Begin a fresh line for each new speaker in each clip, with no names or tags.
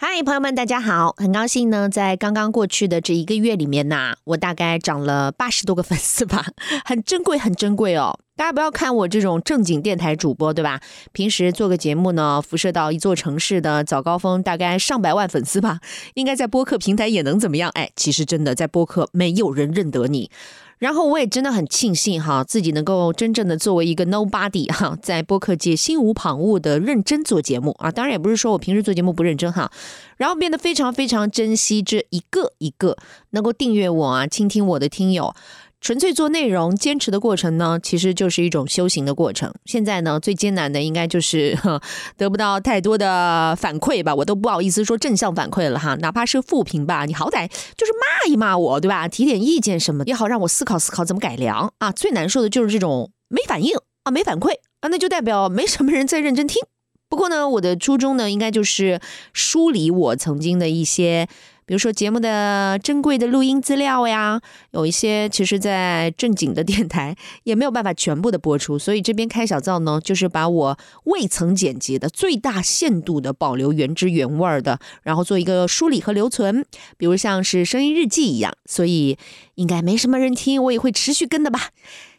嗨，朋友们，大家好！很高兴呢，在刚刚过去的这一个月里面呐，我大概涨了八十多个粉丝吧，很珍贵，很珍贵哦。大家不要看我这种正经电台主播，对吧？平时做个节目呢，辐射到一座城市的早高峰，大概上百万粉丝吧，应该在播客平台也能怎么样？哎，其实真的在播客没有人认得你。然后我也真的很庆幸哈，自己能够真正的作为一个 nobody 哈，在播客界心无旁骛的认真做节目啊。当然也不是说我平时做节目不认真哈，然后变得非常非常珍惜这一个一个能够订阅我啊、倾听我的听友。纯粹做内容，坚持的过程呢，其实就是一种修行的过程。现在呢，最艰难的应该就是 得不到太多的反馈吧，我都不好意思说正向反馈了哈，哪怕是负评吧，你好歹就是骂一骂我，对吧？提点意见什么也好，让我思考思考怎么改良啊。最难受的就是这种没反应啊，没反馈啊，那就代表没什么人在认真听。不过呢，我的初衷呢，应该就是梳理我曾经的一些。比如说节目的珍贵的录音资料呀，有一些其实，在正经的电台也没有办法全部的播出，所以这边开小灶呢，就是把我未曾剪辑的最大限度的保留原汁原味的，然后做一个梳理和留存，比如像是声音日记一样，所以应该没什么人听，我也会持续跟的吧。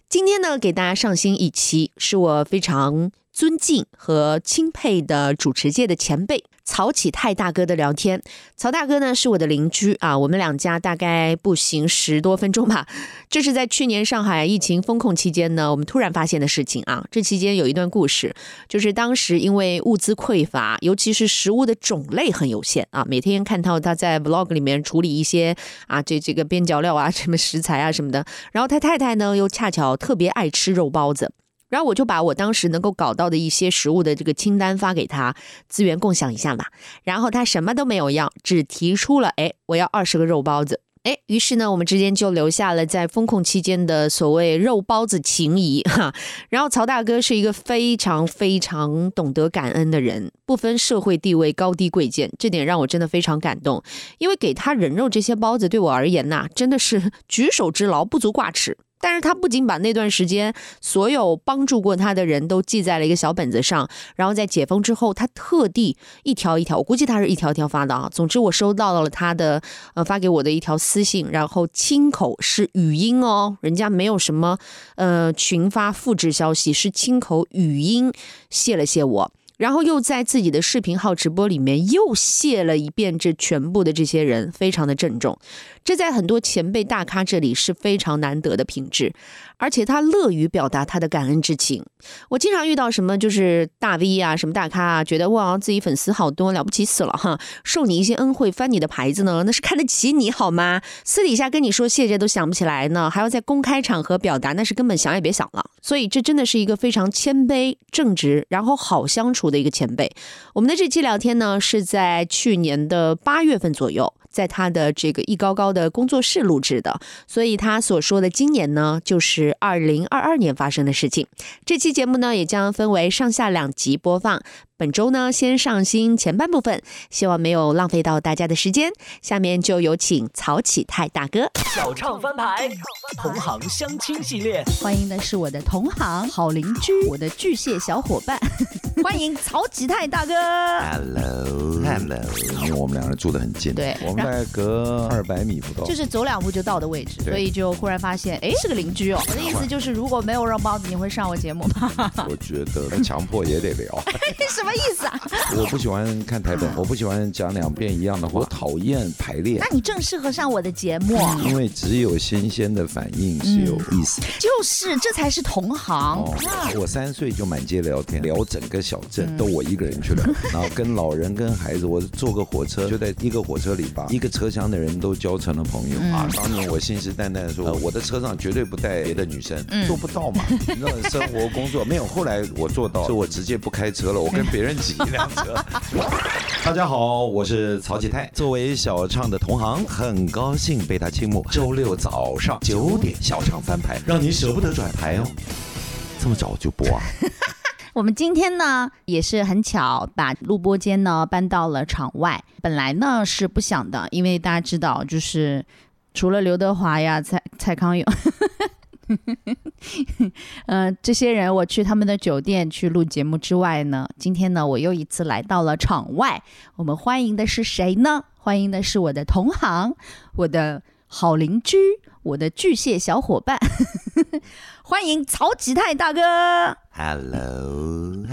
今天呢，给大家上新一期，是我非常尊敬和钦佩的主持界的前辈。曹启泰大哥的聊天，曹大哥呢是我的邻居啊，我们两家大概步行十多分钟吧。这是在去年上海疫情封控期间呢，我们突然发现的事情啊。这期间有一段故事，就是当时因为物资匮乏，尤其是食物的种类很有限啊。每天看到他在 vlog 里面处理一些啊，这这个边角料啊，什么食材啊什么的。然后他太太呢又恰巧特别爱吃肉包子。然后我就把我当时能够搞到的一些食物的这个清单发给他，资源共享一下嘛。然后他什么都没有要，只提出了，哎，我要二十个肉包子。哎，于是呢，我们之间就留下了在风控期间的所谓肉包子情谊 哈。然后曹大哥是一个非常非常懂得感恩的人，不分社会地位高低贵贱，这点让我真的非常感动。因为给他人肉这些包子，对我而言呐，真的是举手之劳，不足挂齿。但是他不仅把那段时间所有帮助过他的人都记在了一个小本子上，然后在解封之后，他特地一条一条，我估计他是一条条发的啊。总之，我收到了他的呃发给我的一条私信，然后亲口是语音哦，人家没有什么呃群发复制消息，是亲口语音谢了谢我。然后又在自己的视频号直播里面又谢了一遍这全部的这些人，非常的郑重。这在很多前辈大咖这里是非常难得的品质。而且他乐于表达他的感恩之情。我经常遇到什么就是大 V 啊，什么大咖啊，觉得哇自己粉丝好多了不起死了哈，受你一些恩惠翻你的牌子呢，那是看得起你好吗？私底下跟你说谢谢都想不起来呢，还要在公开场合表达，那是根本想也别想了。所以这真的是一个非常谦卑、正直，然后好相处的一个前辈。我们的这期聊天呢，是在去年的八月份左右。在他的这个一高高的工作室录制的，所以他所说的今年呢，就是二零二二年发生的事情。这期节目呢，也将分为上下两集播放。本周呢，先上新前半部分，希望没有浪费到大家的时间。下面就有请曹启泰大哥。
小唱翻牌，同行相亲系列，
欢迎的是我的同行、好邻居、我的巨蟹小伙伴，欢迎曹启泰大哥。
Hello，Hello，因为我们两个人住的很近，
对，
我们大概隔二百米不到，
就是走两步就到的位置，所以就忽然发现，哎，是个邻居哦。我的意思就是，如果没有肉包子，你会上我节目吗？
我觉得强迫也得聊。
什么？什么意思啊？
我不喜欢看台本，我不喜欢讲两遍一样的话，我讨厌排练。
那你正适合上我的节目，
因为只有新鲜的反应是有意思。
就是这才是同行。
我三岁就满街聊天，聊整个小镇，都我一个人去了。然后跟老人、跟孩子，我坐个火车，就在一个火车里把一个车厢的人都交成了朋友啊。当年我信誓旦旦的说，我的车上绝对不带别的女生，做不到嘛。那生活工作没有，后来我做到，所以我直接不开车了，我跟别。别人挤一辆车。大家好，我是曹启泰。作为小畅的同行，很高兴被他倾慕。周六早上九点，小畅翻牌，让你舍不得转台哦。这么早就播啊？
我们今天呢也是很巧，把录播间呢搬到了场外。本来呢是不想的，因为大家知道，就是除了刘德华呀、蔡蔡康永。
呃，这些人我去他们的酒店去录节目之外呢，今天呢，我又一次来到了场外。我们欢迎的是谁呢？欢迎的是我的同行，我的好邻居，我的巨蟹小伙伴。欢迎曹吉泰大哥。
Hello，Hello，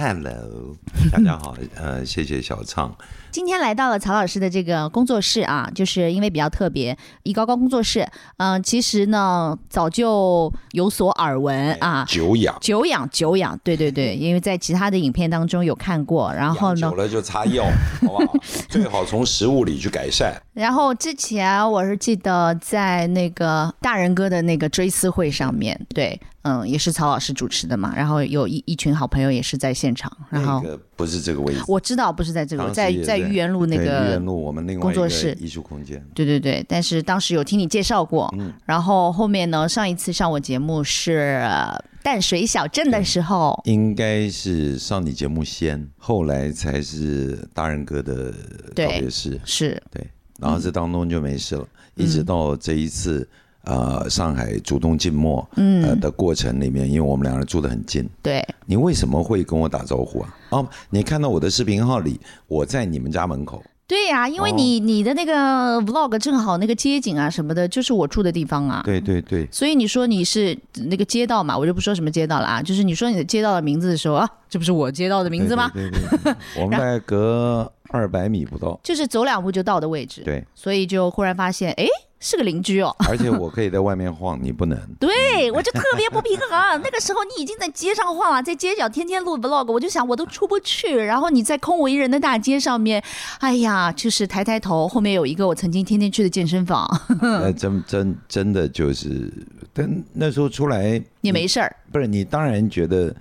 大家好，呃，谢谢小畅。
今天来到了曹老师的这个工作室啊，就是因为比较特别，一高高工作室。嗯、其实呢早就有所耳闻啊，
久仰，
久仰久仰，对对对，因为在其他的影片当中有看过，然后
久，了就擦药，好不好？最好从食物里去改善。
然后之前我是记得在那个大人哥的那个追思会上面，对，嗯，也是曹老师主持的嘛，然后有一一群好朋友也是在现场，然后
那个不是这个位置，
我知道不是在这个，在
当时也
在愚园路那
个愚
个
园路我们另外一个
工作室
艺术空间。
对对对，但是当时有听你介绍过，
嗯
然后后面呢，上一次上我节目是呃淡水小镇的时候，
应该是上你节目先，后来才是大人哥的
对
告别式，
是
对，然后这当中就没事了，
嗯
一直到这一次呃上海主动静默呃
嗯，
的过程里面，因为我们两个人住得很近，
对，
你为什么会跟我打招呼啊？哦，你看到我的视频号里，我在你们家门口，
对呀、因为
哦。
你、你的那个 vlog 正好那个街景啊什么的，就是我住的地方啊。
对对对，
所以你说你是那个街道嘛，我就不说什么街道了啊，就是你说你的街道的名字的时候啊，这不是我街道的名字吗？
对对对对对 我们大概隔二百米不到，
就是走两步就到的位置。
对，
所以就忽然发现，哎，是个邻居哦。
而且我可以在外面晃，你不能。
对，我就特别不平衡。那个时候你已经在街上晃了，在街角天天录 vlog，我就想我都出不去。然后你在空无一人的大街上面，哎呀，就是抬抬头，后面有一个我曾经天天去的健身房，
那真真真的就是，但那时候出来
也没事儿。
不是你当然觉得。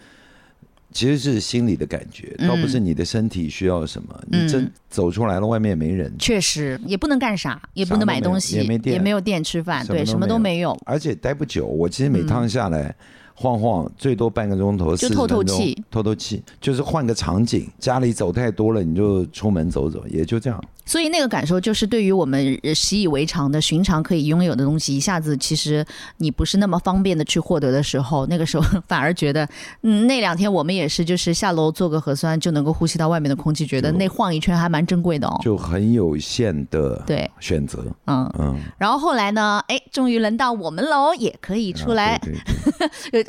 其实是心里的感觉，倒不是你的身体需要什么。
嗯
你真走出来了，外面也没人，
确实也不能干啥，也不能买东西，
啥都没电也没
有店吃饭，对，什么
都没有。而且待不久。我其实每趟下来、晃晃，最多半个钟头，40
就透透气，
透透气，就是换个场景。家里走太多了，你就出门走走，也就这样。
所以那个感受就是，对于我们呃习以为常的、寻常可以拥有的东西，一下子其实你不是那么方便的去获得的时候，那个时候反而觉得，嗯，那两天我们也是，就是下楼做个核酸就能够呼吸到外面的空气，觉得那晃一圈还蛮珍贵的哦。
就很有限的
对，
选择。
嗯，
嗯，
然后后来呢，哎，终于轮到我们喽，也可以出来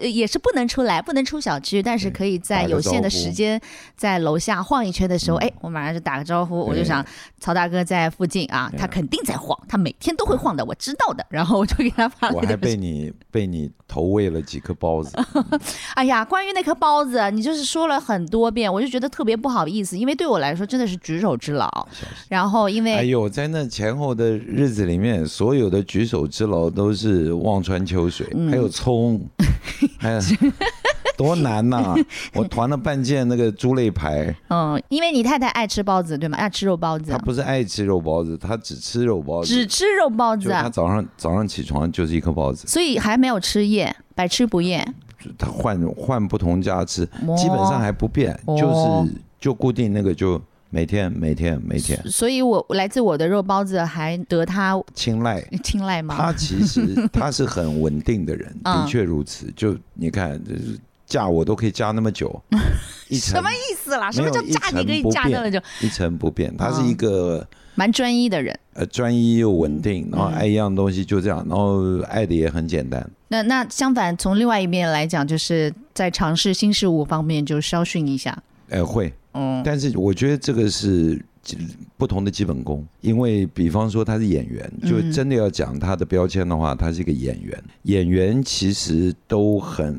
也是不能出来，不能出小区，但是可以在有限的时间在楼下晃一圈的时候，哎，我马上就打个招呼，我就想曹大哥在附近啊，他肯定在晃，他每天都会晃的，我知道的。然后我就给他发了
我还被你被你投喂了几颗包子。
哎呀，关于那颗包子，你就是说了很多遍，我就觉得特别不好意思，因为对我来说真的是举手之劳。然后因为
哎呦，在那前后的日子里面，所有的举手之劳都是望穿秋水，
嗯
还有葱，还有多难呐、我团了半件那个猪肋排，
嗯，因为你太太爱吃包子，对吗？爱吃肉包子
她，不是爱吃肉包子，他只吃肉包子，
只吃肉包子啊
就她，早上早上起床就是一颗包子，
所以还没有吃厌，百吃不厌。
就她换换不同家吃，
哦
基本上还不变，
哦
就是就固定那个就每天每天每天
所以我来自我的肉包子还得他
青睐。
青睐吗？
他其实 他是很稳定的人，
嗯
的确如此。就你看，就是嫁我都可以嫁那么久，一
什么意思啦？什么叫嫁你可以嫁那么久？
一成不变。他是
嗯
一个
蛮专一的人。
呃专一又稳定，然后
嗯
爱一样东西就这样，然后爱的也很简单。
那那相反，从另外一面来讲，就是在尝试新事物方面就稍逊一下。
呃，会，
嗯
但是我觉得这个是基不同的基本功，因为比方说他是演员，就
嗯
真的要讲他的标签的话，他是一个演员。演员其实都很，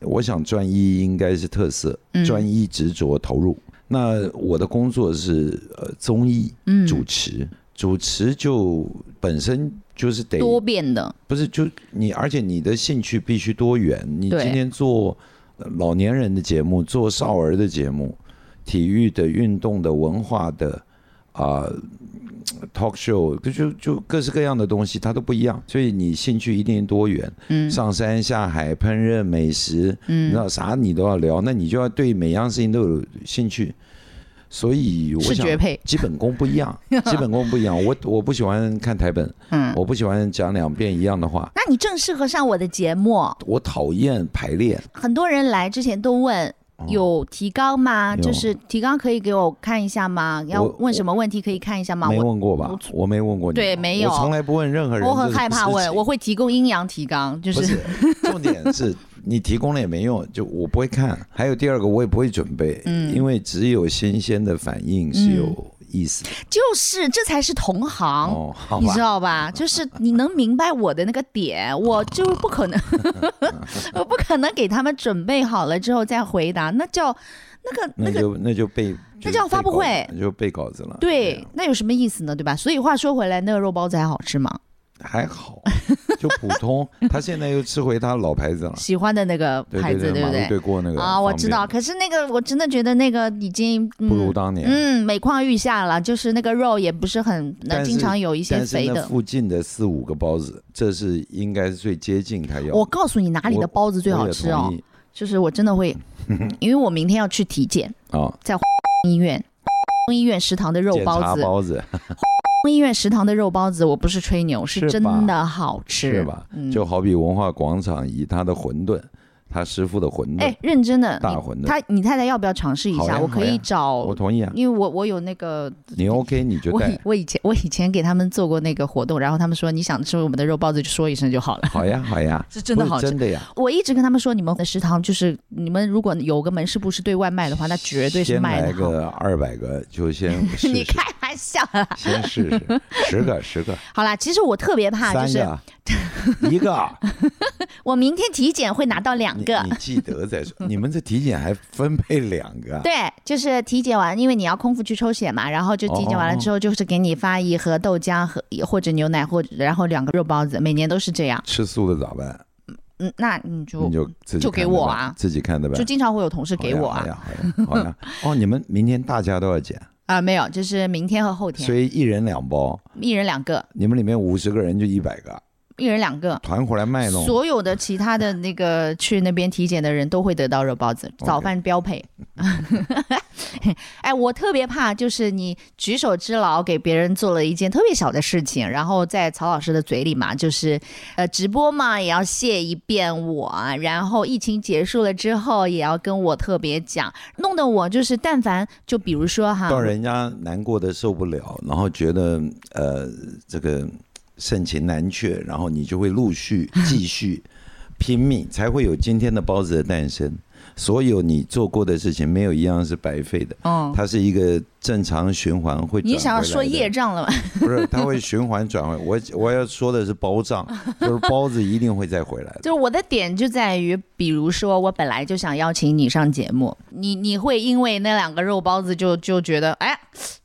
我想专一应该是特色，
嗯
专一执着投入。那我的工作是呃综艺
嗯，
主持，主持就本身就是得
多变的，
不是就你，而且你的兴趣必须多元。你今天做呃老年人的节目，做少儿的节目，体育的、运动的、文化的啊、talk show，就就各式各样的东西，它都不一样。所以你兴趣一定多元，
嗯
上山下海、烹饪美食，
嗯
那啥你都要聊，那你就要对每样事情都有兴趣。所以我想
是绝配
基本功不一样，基本功不一样。我我不喜欢看台本，
嗯，
我不喜欢讲两遍一样的话，
那你正适合上我的节目。
我讨厌排练。
很多人来之前都问。有提纲吗？就是提纲可以给我看一下吗？要问什么问题可以看一下吗？
没问过吧
我？
我没问过你。
对没有
我从来不问任何人。
我很害怕问，我。会提供阴阳提纲，就
不是，重点是你提供了也没用，就我不会看。还有第二个，我也不会准备，
嗯
因为只有新鲜的反应是有意思。
就是这才是同行。你知，道吧？就是你能明白我的那个点，我就不可能，我不可能给他们准备好了之后再回答，那叫那个 那个
那就那就背，
那叫发布会
就背稿那就背稿子了。
对
啊，
那有什么意思呢？对吧？所以话说回来，那个肉包子还好吃吗？
还好，就普通。他现在又吃回他老牌子了，
喜欢的那个牌子，
对
不对？
对过那个
啊，我知道。可是那个我真的觉得那个已经、嗯、
不如当年。
嗯每况愈下了，就是那个肉也不是很，那经常有一些肥的。
附近的四五个包子，这是应该是最接近他要。
我告诉你哪里的包子最好吃哦，就是我真的会，因为我明天要去体检，
啊，在
医院医院食堂的肉包子，
包子
医院食堂的肉包子，我不是吹牛，是真的好吃，
是吧？
嗯
就好比文化广场以它的馄饨，他师傅的馄饨，
哎，认真的，
大馄饨
他你太太要不要尝试一下？我可以找
我，同意啊。
因为我我有那个
你 OK 你就带
我以，我以前我以前给他们做过那个活动，然后他们说你想吃我们的肉包子就说一声就好了。
好呀好呀，
是真的好吃
真的呀。
我一直跟他们说，你们的食堂就是你们如果有个门市部是对外卖的话，那绝对是卖的好。
个二百个，就先
你开玩笑啊！
先试试，十个十个，
好啦，其实我特别怕，就是
一个，
我明天体检会拿到两个。
你记得再说。你们这体检还分配两个啊？
对，就是体检完，因为你要空腹去抽血嘛，然后就体检完了之后，就是给你发一盒豆浆和或者牛奶，或者然后两个肉包子，每年都是这样。
吃素的咋办？
嗯，那你就
你就自己
就给我啊
自己看的呗。
就经常会有同事给我啊
好呀好呀好呀。哦，你们明天大家都要减，
啊，没有，就是明天和后天所，
以一人两包，
一人两个，
你们里面五十个人就一百个，
一人两个。
团伙来卖弄。
所有的其他的那个去那边体检的人都会得到肉包子，早饭标配。哎，我特别怕就是你举手之劳给别人做了一件特别小的事情，然后在曹老师的嘴里嘛，就是呃直播嘛也要谢一遍我，然后疫情结束了之后也要跟我特别讲，弄得我就是但凡就比如说哈，
到人家难过的受不了，然后觉得呃这个盛情难却，然后你就会陆续 继续拼命，才会有今天的包子的诞生。所有你做过的事情，没有一样是白费的，
嗯，
它是一个正常循环会。
你想要说业？障了吗？
不是，它会循环转回。我我要说的是包账，就是包子一定会再回来的。
就是我的点就在于，比如说我本来就想邀请你上节目，你你会因为那两个肉包子就就觉得，哎，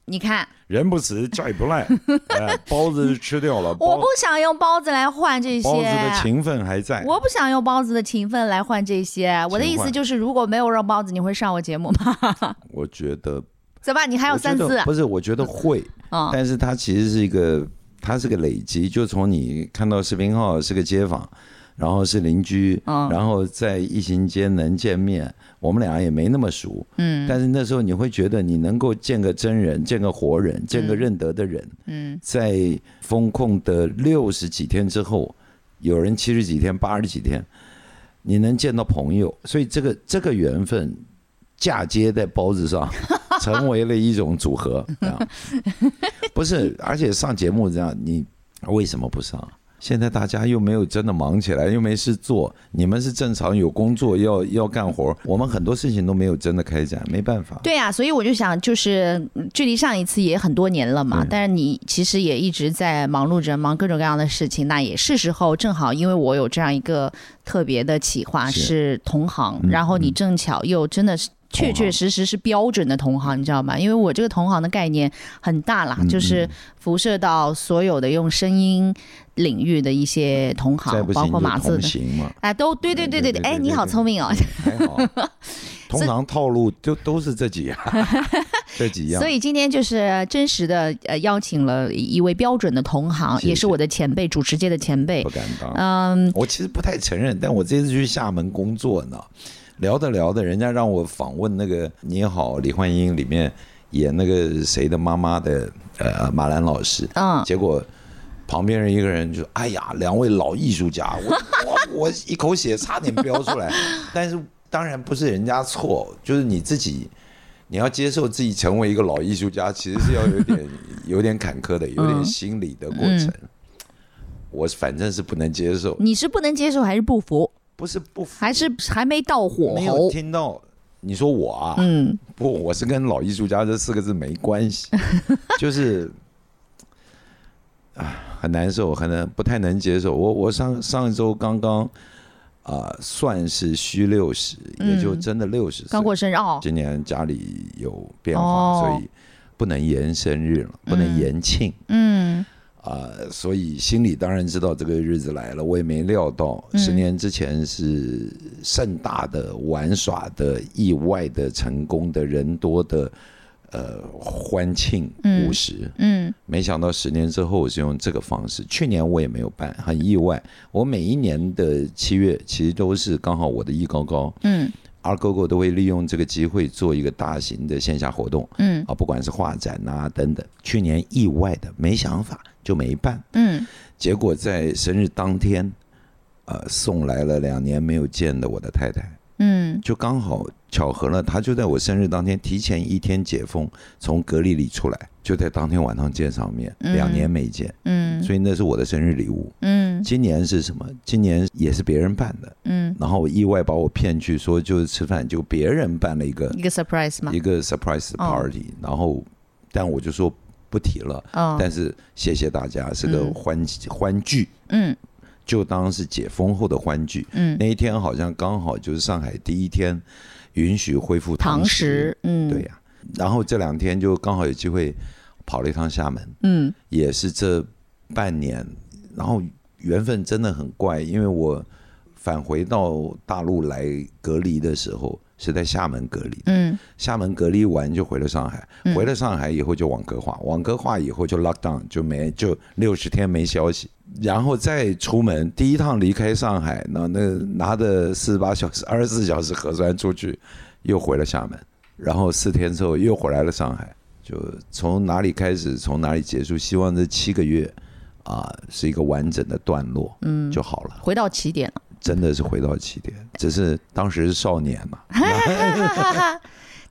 你看
人不死，债不赖。哎，包子吃掉了，
我不想用包子来换这些，
包子的情分还在。
我不想用包子的情分来换这些。我的意思就是，如果没有肉包子，你会上我节目吗？
我觉得
怎么？你还有三次
不是，我觉得会，
啊？
但是它其实是一个，它是个累积，就从你看到视频号是个街坊，然后是邻居，
嗯
然后在疫情间能见面，我们俩也没那么熟，
嗯
但是那时候你会觉得你能够见个真人，见个活人，见个认得的人，
嗯
在封控的六十几天之后，有人七十几天、八十几天，你能见到朋友，所以这个这个缘分嫁接在包子上，成为了一种组合。这样不是，而且上节目这样，你为什么不上？现在大家又没有真的忙起来，又没事做，你们是正常有工作要要干活，我们很多事情都没有真的开展，没办法。
对啊，所以我就想，就是嗯距离上一次也很多年了嘛，
对
但是你其实也一直在忙碌着，忙各种各样的事情，那也是时候，正好因为我有这样一个特别的企划
是
是同行，
嗯
然后你
嗯
正巧又真的是。确确实实是标准的同行，你知道吗？因为我这个同行的概念很大啦，
嗯
就是辐射到所有的用声音领域的一些同行，包括马
行嘛，
哎，都对对对对对，哎，你好聪明哦。
还好。通常套路就都是这几样，这几样。
所以今天就是真实的呃邀请了一位标准的同行，
是
也是我的前辈，主持界的前辈
不。敢当。
嗯，
我其实不太承认，但我这次去厦门工作呢，聊着聊着，人家让我访问那个《你好，李焕英》里面演那个谁的妈妈的呃马兰老师，
嗯，
结果旁边人一个人就哎呀，两位老艺术家，我 我我一口血差点飙出来，但是当然不是人家错，就是你自己。你要接受自己成为一个老艺术家，其实是要有点有点坎坷的，有点心理的过程。我反正是不能接受，
你是不能接受还是不服，
不是不
还是还没到火。
没有？听到你说我啊，
嗯，
不，我是跟老艺术家这四个字没关系，就是啊很难受，很难不太能接受。我我上上一周刚刚啊、算是虚六十，也就真的六十岁，
刚过生日哦，
今年家里有变化，
哦。
所以不能延生日了，不能延庆。
嗯
啊、所以心里当然知道这个日子来了，我也没料到
嗯
十年之前是盛大的玩耍的、意外的、成功的、人多的呃欢庆
嗯
五十、
嗯
没想到十年之后我是用这个方式。去年我也没有办，很意外。我每一年的七月其实都是刚好我的艺高高，
嗯
二狗狗都会利用这个机会做一个大型的线下活动
嗯
啊，不管是画展啊等等。去年意外的没想法就没办，
嗯。
结果在生日当天，呃，送来了两年没有见的我的太太，
嗯。
就刚好巧合了，她就在我生日当天提前一天解封，从隔离里出来，就在当天晚上见上面，
嗯。
两年没见，
嗯。
所以那是我的生日礼物。
嗯。
今年是什么？今年也是别人办的，
嗯，
然后我意外把我骗去说就是吃饭，就别人办了一个
一个 surprise 嘛。
一，个 surprise
哦。
party，、然后但我就说不提了，
嗯。
但是谢谢大家，是个
嗯。
欢欢聚。
嗯。
就当是解封后的欢聚。
嗯，
那一天好像刚好就是上海第一天允许恢复
堂
食
食，，嗯。
对呀、然后这两天就刚好有机会跑了一趟厦门，
嗯。
也是这半年，然后缘分真的很怪，因为我返回到大陆来隔离的时候是在厦门隔离，
嗯。
厦门隔离完就回了上海，
嗯。
回了上海以后就网格化，网格化以后就 lock down，就没就六十天没消息，然后再出门，第一趟离开上海，那那拿着四十八小时、二十四小时核酸出去，又回了厦门，然后四天之后又回来了上海，就从哪里开始，从哪里结束，希望这七个月啊是一个完整的段落
嗯，
就好了，
回到起点了。
真的是回到起点，只是当时是少年嘛，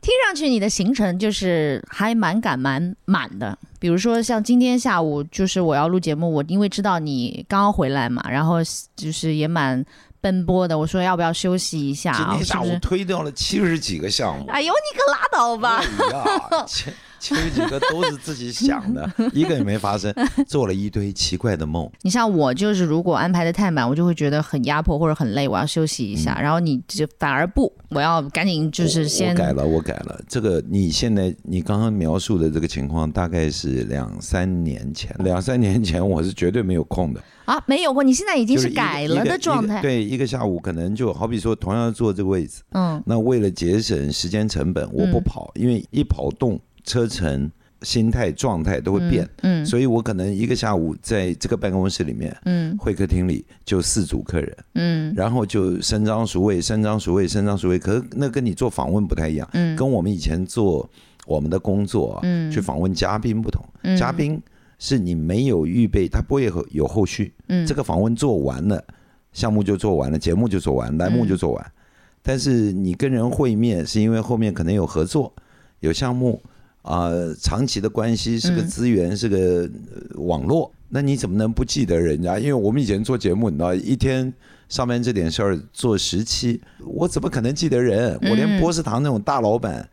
听上去你的行程就是还蛮赶蛮满的，比如说像今天下午就是我要录节目，我因为知道你刚刚回来嘛，然后就是也蛮奔波的，我说要不要休息一下啊？
今天下？午推掉了七十几个项目。
哎呦，你可拉倒吧！
其其实几个都是自己想的，一个也没发生，做了一堆奇怪的梦。
你像我就是如果安排的太满，我就会觉得很压迫或者很累，我要休息一下。然后你就反而不，我要赶紧就是
我
先
我改了，我改了。这个你现在你刚刚描述的这个情况，大概是两三年前，两三年前我是绝对没有空的，
啊，没有过，你现在已经
是
改了的状态。
对，一个下午可能就好比说，同样坐这个位置，
嗯
那为了节省时间成本，我不跑，因为一跑动，车程、心态、状态都会变，
嗯
所以我可能一个下午在这个办公室里面。
嗯
会客厅里就四组客人，
嗯
然后就伸张熟位，伸张熟位，伸张熟位。可是那跟你做访问不太一样，
嗯
跟我们以前做我们的工作啊，
嗯
去访问嘉宾不同。
嗯
嘉宾是你没有预备，他不会有有后续。
嗯
这个访问做完了，项目就做完了，节目就做完，栏目就做完。但是你跟人会面，是因为后面可能有合作、有项目啊、长期的关系是个
嗯
资源，是个呃网络。那你怎么能不记得人家？因为我们以前做节目，你知道，一天上班这点事儿做十期，我怎么可能记得人？我连
嗯
波士堂那种大老板，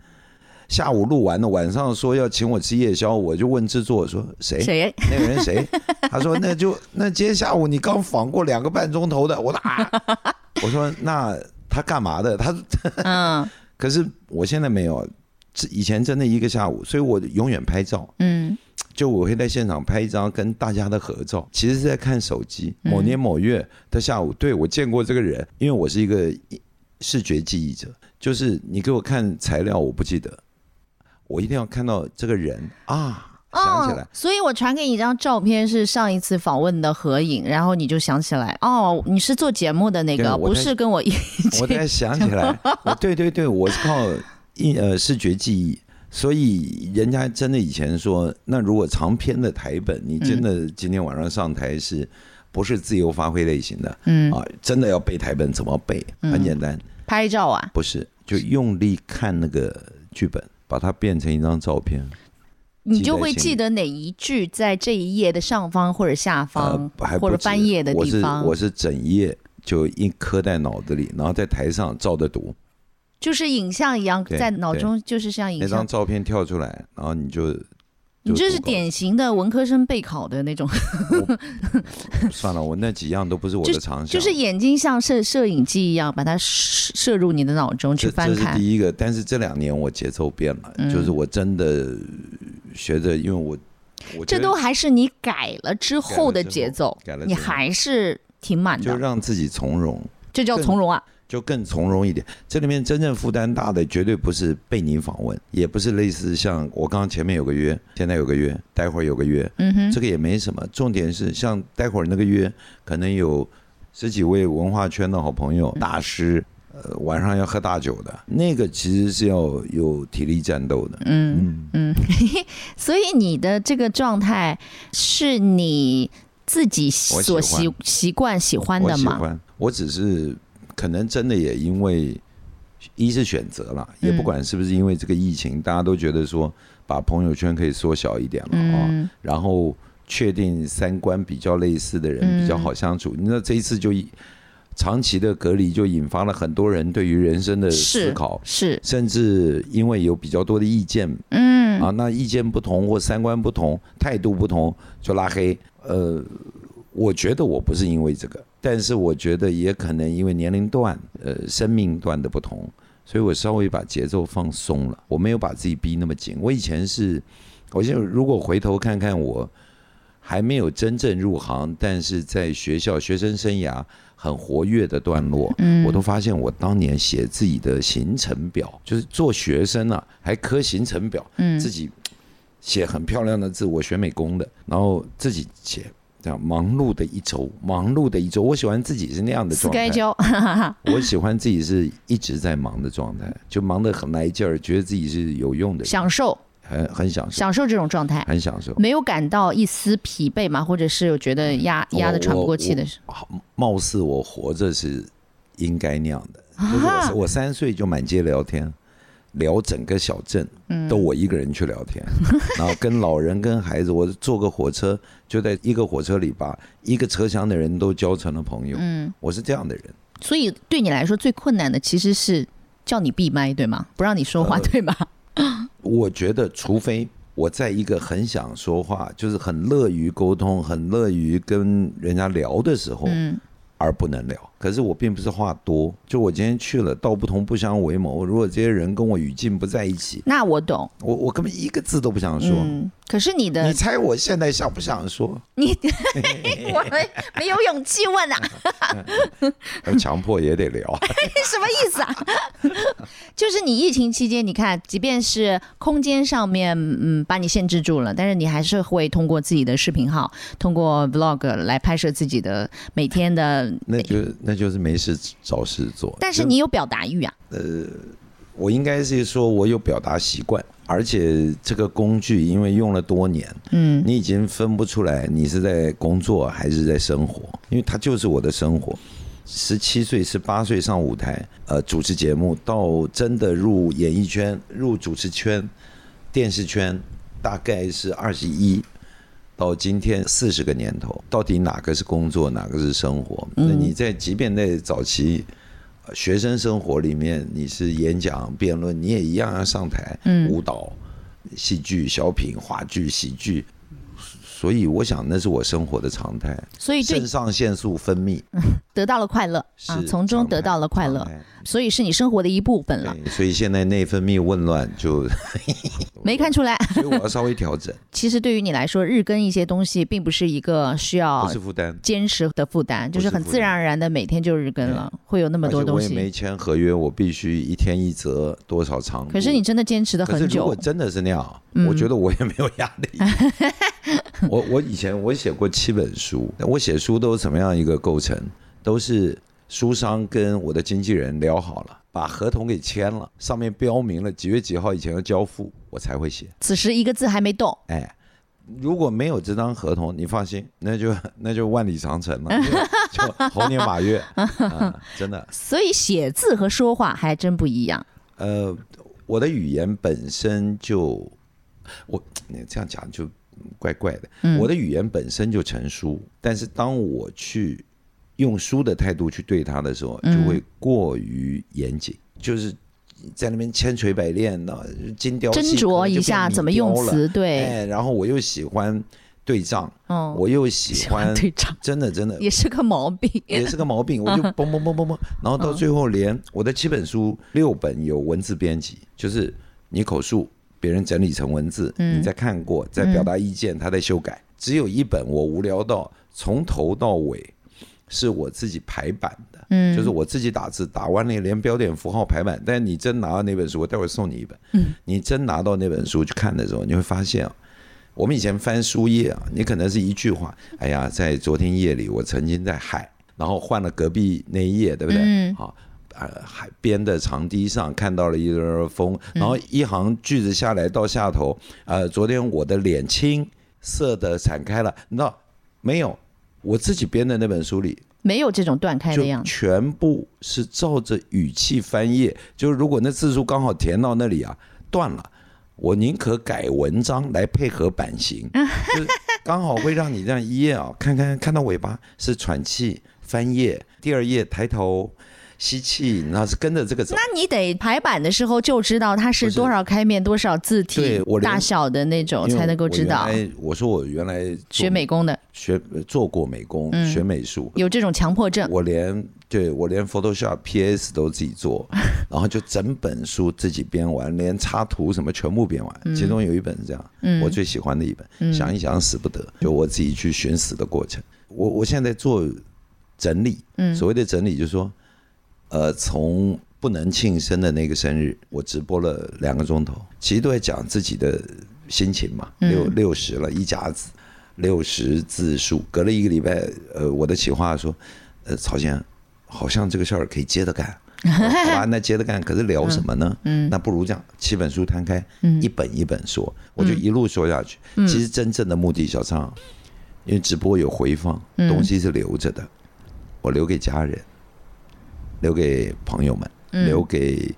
下午录完了，晚上说要请我吃夜宵，我就问制作说谁？
谁？
那个人谁？他说那就那今天下午你刚访过两个半钟头的，我说啊，我说那他干嘛的？他
嗯
可是我现在没有，这以前真的一个下午，所以我永远拍照，
嗯
就我会在现场拍一张跟大家的合照，其实是在看手机。
嗯
某年某月的下午，对我见过这个人，因为我是一个视觉记忆者，就是你给我看材料，我不记得，我一定要看到这个人啊。想起来
哦，，所以我传给你一张照片，是上一次访问的合影，然后你就想起来，哦，你是做节目的那个，不是跟我一起
我
起。
才想起来，对对对，我是靠印呃视觉记忆，所以人家真的以前说，那如果长篇的台本，你真的今天晚上上台是不是自由发挥类型的？
嗯，
啊，真的要背台本怎么背？很简单，
拍照啊，
不是就用力看那个剧本，把它变成一张照片。
你就会
记
得哪一句在这一页的上方或者下方，
呃，
或者翻页的
我是
地方，
我是整页就一刻在脑子里，然后在台上照着读，
就是影像一样，在脑中就是像影像。
那张照片跳出来，然后你就
你这是典型的文科生备考的那种，
算了，我那几样都不是我的长项，
就是眼睛像摄摄影机一样，把它摄摄入你的脑中去
这这是
翻看。
第一个，但是这两年我节奏变了，
嗯。
就是我真的学着，因为我我
这都还是你改了之后的节奏
改了，
你还是挺满
就，让自己从容，
这叫从容啊。
就更从容一点。这里面真正负担大的，绝对不是被你访问，也不是类似像我刚刚前面有个约，现在有个约，待会儿有个约，
嗯哼，
这个也没什么。重点是像待会儿那个约，可能有十几位文化圈的好朋友、大师，呃，晚上要喝大酒的，那个其实是要有体力战斗的。
嗯
嗯，
嗯，所以你的这个状态是你自己
我
所习习惯喜欢的吗？
喜欢，我只是可能真的也因为一是选择了，也不
嗯
管是不是因为这个疫情，大家都觉得说把朋友圈可以缩小一点了啊、
嗯
然后确定三观比较类似的人
嗯。
比较好相处。那这一次就长期的隔离，就引发了很多人对于人生的思考，
是，
甚至因为有比较多的意见。
嗯。
啊，那意见不同或三观不同、态度不同就拉黑。呃，我觉得我不是因为这个，但是我觉得也可能因为年龄段、呃生命段的不同，所以我稍微把节奏放松了，我没有把自己逼那么紧。我以前是，我现在如果回头看看我。还没有真正入行，但是在学校学生生涯很活跃的段落，
嗯
我都发现我当年写自己的行程表，就是做学生啊，还刻行程表，
嗯
自己写很漂亮的字，我学美工的，然后自己写。这样忙碌的一周，忙碌的一周，我喜欢自己是那样的状态。
死该交，哈哈哈。
我喜欢自己是一直在忙的状态，就忙得很来劲儿，觉得自己是有用的，
享受
很很享受，
享受这种状态，
很享受。
没有感到一丝疲惫嘛？或者是有觉得压压的喘不过气的时候？
好貌似我活着是应该那样的，就是
啊
我我三岁就满街聊天，聊整个小镇，
嗯
都我一个人去聊天，然后跟老人跟孩子，我坐个火车就在一个火车里把一个车厢的人都交成了朋友，
嗯，
我是这样的人。
所以对你来说最困难的其实是叫你闭麦，对吗？不让你说话，
呃
对吗？
我觉得，除非我在一个很想说话，就是很乐于沟通、很乐于跟人家聊的时候，
嗯
而不能聊。可是我并不是话多，就我今天去了，道不同不相为谋。如果这些人跟我语境不在一起，
那我懂。
我我根本一个字都不想说。
嗯，可是你的
你猜我现在想不想说？
你，我没没有勇气问啊，
要 强迫也得聊。
什么意思啊？就是你疫情期间，你看，即便是空间上面，嗯，把你限制住了，但是你还是会通过自己的视频号，通过 vlog 来拍摄自己的每天的。
那就那就是没事找事做。
但是你有表达欲啊，呃
我应该是说，我有表达习惯，而且这个工具因为用了多年，
嗯
你已经分不出来你是在工作还是在生活，因为它就是我的生活。十七岁、十八岁上舞台，呃，主持节目，到真的入演艺圈、入主持圈、电视圈，大概是二十一。到今天四十个年头，到底哪个是工作，哪个是生活？那你在即便在早期呃学生生活里面，你是演讲、辩论，你也一样要上台，舞蹈、戏剧、小品、话剧、喜剧。所以我想，那是我生活的常态。
所以
肾上腺素分泌
得到了快乐啊，从中得到了快乐所以是你生活的一部分了。
所以现在内分泌紊乱，就
没看出来，
所以我要稍微调整，
其实对于你来说，日更一些东西并不是一个需要
不是负担。
坚持的负担，就是很自然而然的每天就日更了，会有那么多东
西我也没。签合约，我必须一天一则多少长。
可是你真的坚持的很久
如果，真的是那样，
嗯
我觉得我也没有压力。我我以前我写过七本书，我写书都是怎么样一个构成？都是书商跟我的经纪人聊好了，把合同给签了，上面标明了几月几号以前要交付，我才会写。
此时一个字还没动，
哎，如果没有这张合同，你放心，那就 那就万里长城了，就就猴年马月，嗯，真的。
所以写字和说话还真不一样。
呃，我的语言本身就，我你这样讲就怪怪的。
嗯
我的语言本身就成熟，但是当我去用书的态度去对他的时候，
嗯。
就会过于严谨，就是在那边千锤百炼的精雕细
斟酌一下怎么用词，对，
哎，然后我又喜欢对仗，
嗯，
我又喜欢，
对仗。
真的真的。
也是个毛病。
也是个毛病，我就 嘣嘣嘣嘣嘣，然后到最后连我的七本书六本有文字编辑，就是你口述，别人整理成文字，你再看过，再表达意见，他再修改。只有一本我无聊到从头到尾是我自己排版的，
嗯
就是我自己打字，打完了连标点符号排版。但你真拿到那本书，我待会儿送你一本，嗯你真拿到那本书去看的时候，你会发现啊。我们以前翻书页啊，你可能是一句话，哎呀，在昨天夜里，我曾经在海，然后换了隔壁那一页，对不对？
嗯
好，呃，海边的长堤上看到了一阵风，然后一行句子下来到下头，呃，昨天我的脸青涩的散开了，那没有？我自己编的那本书里，
没有这种断开的样子。
全部是照着语气翻页，就是如果那字数刚好填到那里啊，断了。我宁可改文章来配合版型，就是刚好会让你这样一页啊，看看看到尾巴是喘气翻页，第二页抬头吸气，然后是跟着这个走。
那你得排版的时候就知道它是多少开面、多少字体大小的那种，才能够知道。
我。原来我说我原来
学美工的。
学做过美工，
嗯。
学美术，
有这种强迫症，
我连对我连 Photoshop、PS 都自己做，然后就整本书自己编完，连插图什么全部编完。其中有一本是这样，
嗯。
我最喜欢的一本，想一想死不得，就我自己去寻死的过程。我我现在在做整理，
嗯。
所谓的整理就是说，呃，从不能庆生的那个生日，我直播了两个钟头，其实都在讲自己的心情嘛，六六十了，一甲子。六十字数，隔了一个礼拜，呃，我的企划说，呃，曹先，好像这个事儿可以接着干，好吧，那接着干，可是聊什么呢？嗯，那不如这样，七本书摊开，一本一本说，我就一路说下去。其实真正的目的，小畅，因为直播有回放，东西是留着的，我留给家人，留给朋友们，留给。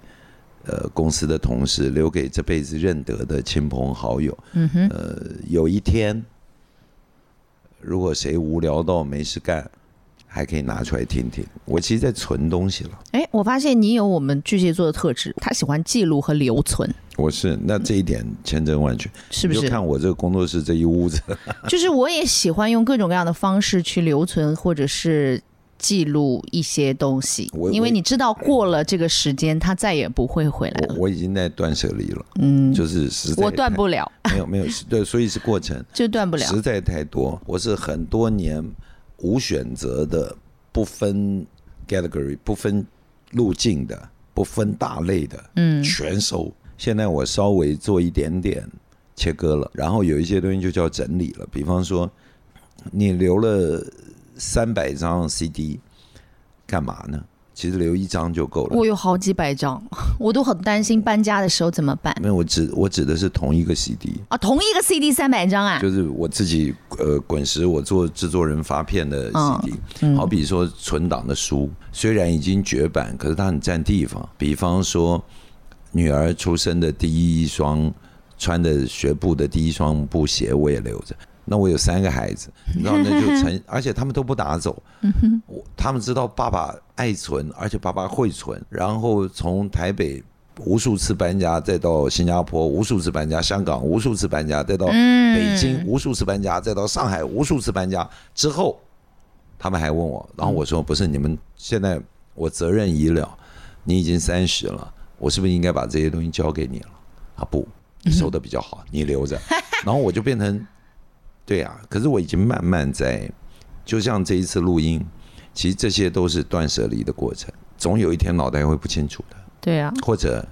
呃，公司的同事留给这辈子认得的亲朋好友。
嗯哼，
呃，有一天，如果谁无聊到没事干，还可以拿出来听听。我其实在存东西了，
哎，我发现你有我们巨蟹座的特质，他喜欢记录和留存，
我是那这一点千真万确。
是不？
是看我这个工作室这一屋子，
就是我也喜欢用各种各样的方式去留存，或者是。记录一些东西，因为你知道过了这个时间，他再也不会回来了。
我我已经在断舍离了，
嗯，
就是实在
我断不了，
没有没有对，所以是过程，
就断不了。
实在太多。我是很多年无选择的，不分 category，不分路径的，不分大类的，
嗯
全收。现在我稍微做一点点切割了，然后有一些东西就叫整理了。比方说，你留了三百张 CD，干嘛呢？其实留一张就够了。
我有好几百张，我都很担心搬家的时候怎么办
没有，我指我指的是同一个 CD，
啊！同一个 CD 三百张啊，
就是我自己呃滚石我做制作人发片的
嗯
CD，、好比说存档的书，虽然已经绝版，可是它很占地方。比方说女儿出生的第一双穿的学步的第一双布鞋，我也留着。那我有三个孩子，你知道，那就成，而且他们都不拿走。我他们知道爸爸爱存，而且爸爸会存。然后从台北无数次搬家，再到新加坡无数次搬家，香港无数次搬家，再到北京无数次搬家，再到上海无数次搬家之后，他们还问我，然后我说不是，你们现在我责任已了，你已经三十了，我是不是应该把这些东西交给你了？啊不，你收的比较好，你留着。然后我就变成，对啊，可是我已经慢慢在，就像这一次录音，其实这些都是断舍离的过程，总有一天脑袋会不清楚的，
对啊。
或者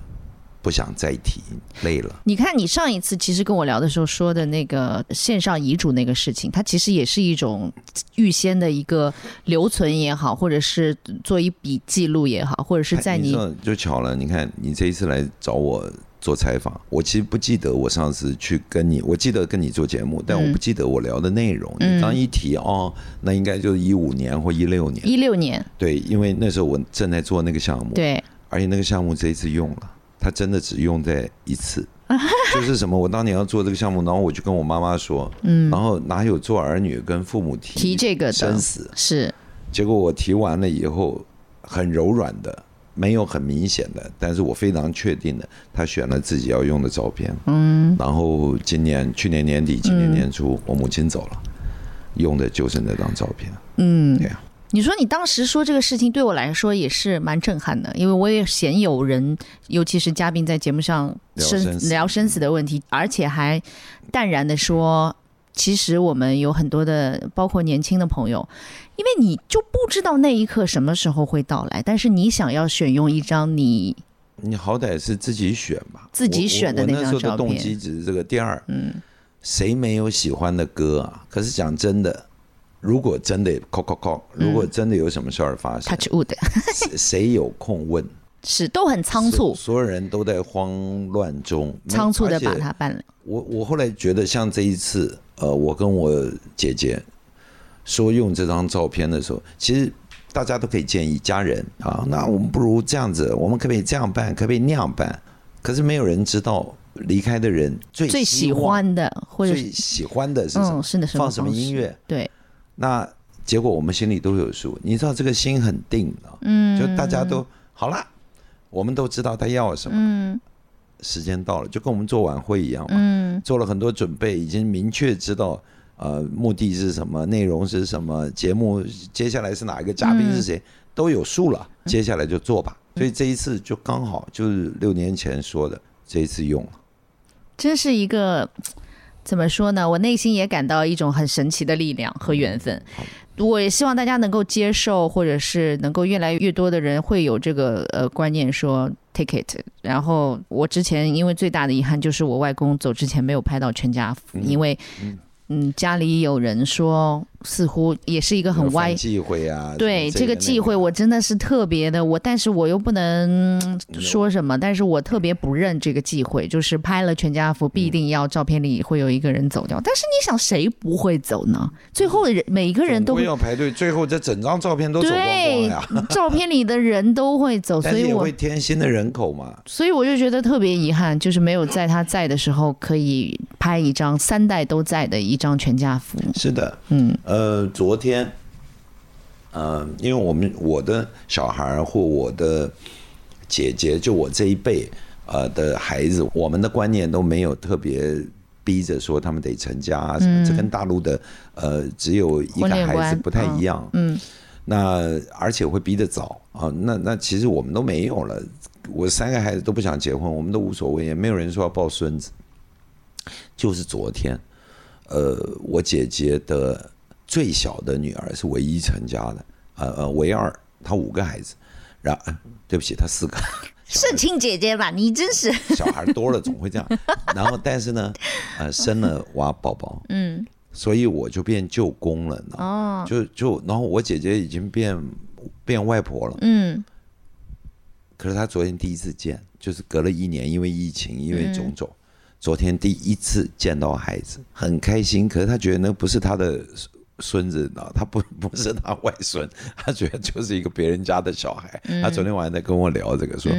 不想再提，累了。
你看，你上一次其实跟我聊的时候说的那个线上遗嘱那个事情，它其实也是一种预先的一个留存也好，或者是做一笔记录也好，或者是在你
你就巧了，你看你这一次来找我做采访，我其实不记得我上次去跟你，我记得跟你做节目，但我不记得我聊的内容。
嗯。
你刚一提哦，那应该就是一五年或一六年，
一六年，
对，因为那时候我正在做那个项目，
对，
而且那个项目这一次用了，它真的只用在一次。就是什么？我当年要做这个项目，然后我就跟我妈妈说，嗯，然后哪有做儿女跟父母提
提这个的。
生死？
是。
结果我提完了以后，很柔软的，没有很明显的，但是我非常确定的，他选了自己要用的照片。嗯，然后今年去年年底，今年年初，我母亲走了，用的就是那张照片。
嗯
对啊，
你说你当时说这个事情对我来说也是蛮震撼的，因为我也鲜有人，尤其是嘉宾在节目上生
聊生死
的问题，而且还淡然的说，其实我们有很多的，包括年轻的朋友，因为你就不知道那一刻什么时候会到来，但是你想要选用一张你
你好歹是自己选吧，
自己选的那张照
片那时候的动机只是这个。第二，嗯，谁没有喜欢的歌啊？可是讲真的，如果真的 call call call，如果真的有什么事儿发生
，touch wood
谁谁有空问？
是都很仓促
所，有人都在慌乱中，
仓促的把它办了。
我我后来觉得，像这一次，呃，我跟我姐姐说用这张照片的时候，其实大家都可以建议家人啊，那我们不如这样子，我们可不可以这样办？可不可以那样办？可是没有人知道离开的人最
最喜欢的，或者
最喜欢的是什么？
嗯，是的，
放什么音乐？
对，
那结果我们心里都有数，你知道这个心很定啊，嗯，就大家都好啦，我们都知道他要什么，嗯，时间到了，就跟我们做晚会一样嘛，嗯，做了很多准备，已经明确知道呃目的是什么，内容是什么，节目接下来是哪一个嘉宾是谁，都有数了，接下来就做吧。所以这一次就刚好就是六年前说的，这一次用了。
真是一个怎么说呢？我内心也感到一种很神奇的力量和缘分。我也希望大家能够接受，或者是能够越来越多的人会有这个呃观念，说 take it。然后我之前因为最大的遗憾就是我外公走之前没有拍到全家福，因为嗯家里有人说似乎也是一个很歪
反忌讳啊，
对这个忌讳，我真的是特别的，我但是我又不能说什么，但是我特别不认这个忌讳，就是拍了全家福必定要照片里会有一个人走掉，但是你想谁不会走呢？最后人每一个人都
要排队，最后这整张照片都走光光呀。
照片里的人都会走，所以我
会添新的人口嘛。
所以我就觉得特别遗憾，就是没有在他在的时候可以拍一张三代都在的一张全家福。
是的，
嗯，
呃，昨天，呃，因为我们我的小孩儿或我的姐姐，就我这一辈呃的孩子，我们的观念都没有特别逼着说他们得成家啊什么，这跟大陆的呃只有一个孩子不太一样。
嗯，
那而且会逼得早啊，那那其实我们都没有了，我三个孩子都不想结婚，我们都无所谓，也没有人说要抱孙子。就是昨天，呃，我姐姐的最小的女儿是唯一成家的，呃呃，唯二，她五个孩子，然呃对不起，她四个，
是亲姐姐吧？你真是，
小孩多了总会这样。然后但是呢，呃，生了娃宝宝，
嗯，
所以我就变舅公了？
哦，
就就然后我姐姐已经变变外婆了。
嗯
可是她昨天第一次见，就是隔了一年，因为疫情，因为种种，昨天第一次见到孩子，很开心。可是他觉得那不是他的孙子，呢，他不 不是他外孙，他觉得就是一个别人家的小孩。他昨天晚上在跟我聊这个，说，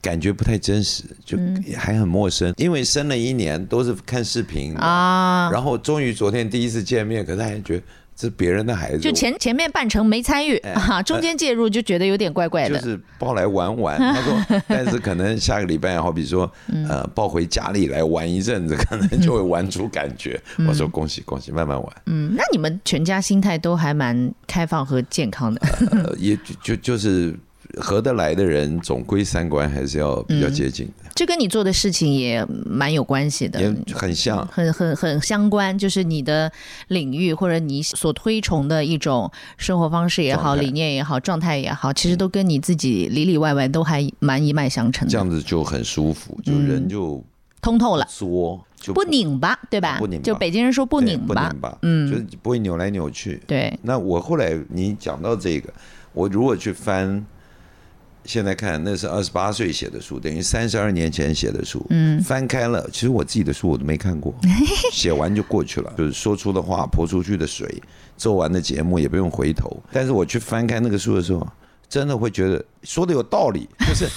感觉不太真实，就还很陌生，因为生了一年都是看视频，
啊，
然后终于昨天第一次见面，可是他还觉得这是别人的孩子，
就前前面半程没参与啊，中间介入就觉得有点怪怪的。
就是抱来玩玩。他说，但是可能下个礼拜，好比说，
嗯
呃，抱回家里来玩一阵子，可能就会玩出感觉。我说恭喜恭喜，慢慢玩。
嗯，那你们全家心态都还蛮开放和健康的。
呃，也就就就是合得来的人，总归三观还是要比较接近的，
这跟你做的事情也蛮有关系的，
也很像。
很很很相关，就是你的领域或者你所推崇的一种生活方式也好、理念也好、状态也好，其实都跟你自己里里外外都还蛮一脉相承的，
这样子就很舒服，就人就
通透了，
缩，就
不拧巴，对吧？
不拧巴。
就北京人说不拧巴。
不拧，巴，
嗯。
就是不会扭来扭去。
对，
那我后来你讲到这个，我如果去翻现在看那是二十八岁写的书，等于三十二年前写的书。嗯，翻开了，其实我自己的书我都没看过，写完就过去了，就是说出的话泼出去的水，做完的节目也不用回头。但是我去翻开那个书的时候，真的会觉得说的有道理，就是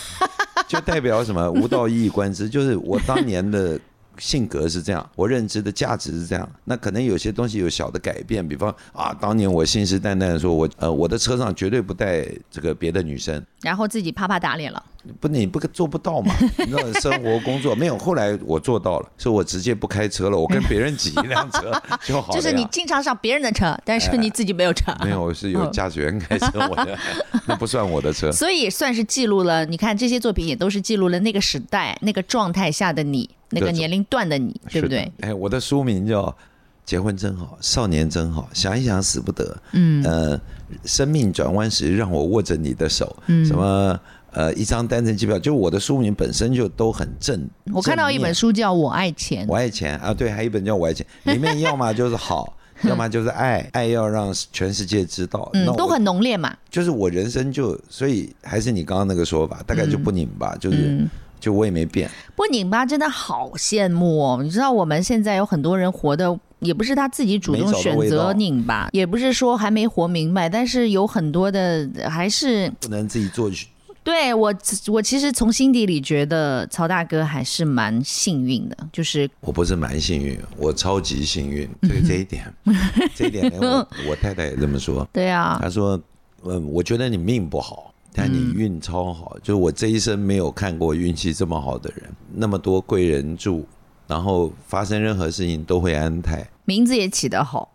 就代表什么无道一以观之，就是我当年的。性格是这样，我认知的价值是这样，那可能有些东西有小的改变，比方啊，当年我信誓旦旦的说，我呃我的车上绝对不带这个别的女生，
然后自己啪啪打脸了，
不你不做不到嘛？你生活工作没有，后来我做到了，是我直接不开车了，我跟别人挤一辆车 就好了。
就是你经常上别人的车，但是你自己没有车，
没有是有驾驶员开车，我的 那不算我的车，
所以算是记录了。你看这些作品也都是记录了那个时代那个状态下的你。那个年龄段的你，对不对？
哎，我的书名叫《结婚真好，少年真好》，想一想死不得。嗯，呃，生命转弯时让我握着你的手。嗯，什么？呃，一张单程机票，就我的书名本身就都很正。
我看到一本书叫《我爱钱》，
我爱钱啊，对，还有一本叫《我爱钱》，里面要么就是好，要么就是爱，爱要让全世界知道，
嗯，都很浓烈嘛。
就是我人生就，所以还是你刚刚那个说法，大概就不拧吧，就是。就我也没变，
不拧巴真的好羡慕哦！你知道我们现在有很多人活的也不是他自己主动选择拧巴，也不是说还没活明白，但是有很多的还是
不能自己做。
对我，我其实从心底里觉得曹大哥还是蛮幸运的，就是
我不是蛮幸运，我超级幸运。对这一点，这一点我我太太也这么说。
对啊，
她说，嗯，我觉得你命不好。但你运超好，就是我这一生没有看过运气这么好的人，那么多贵人助，然后发生任何事情都会安泰，
名字也起得好，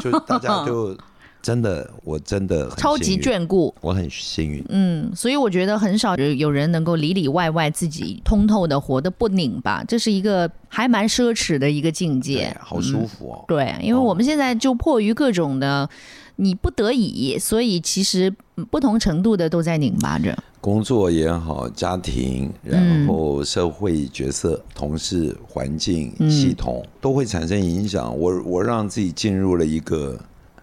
就大家就真的，我真的
超级眷顾，
我很幸运，
嗯，所以我觉得很少有人能够里里外外自己通透的活得不拧巴，这是一个还蛮奢侈的一个境界，
好舒服哦，
对，因为我们现在就迫于各种的。你不得已，所以其实不同程度的都在拧巴着。
工作也好，家庭，然后社会角色、同事、环境、系统，都会产生影响。我我让自己进入了一个。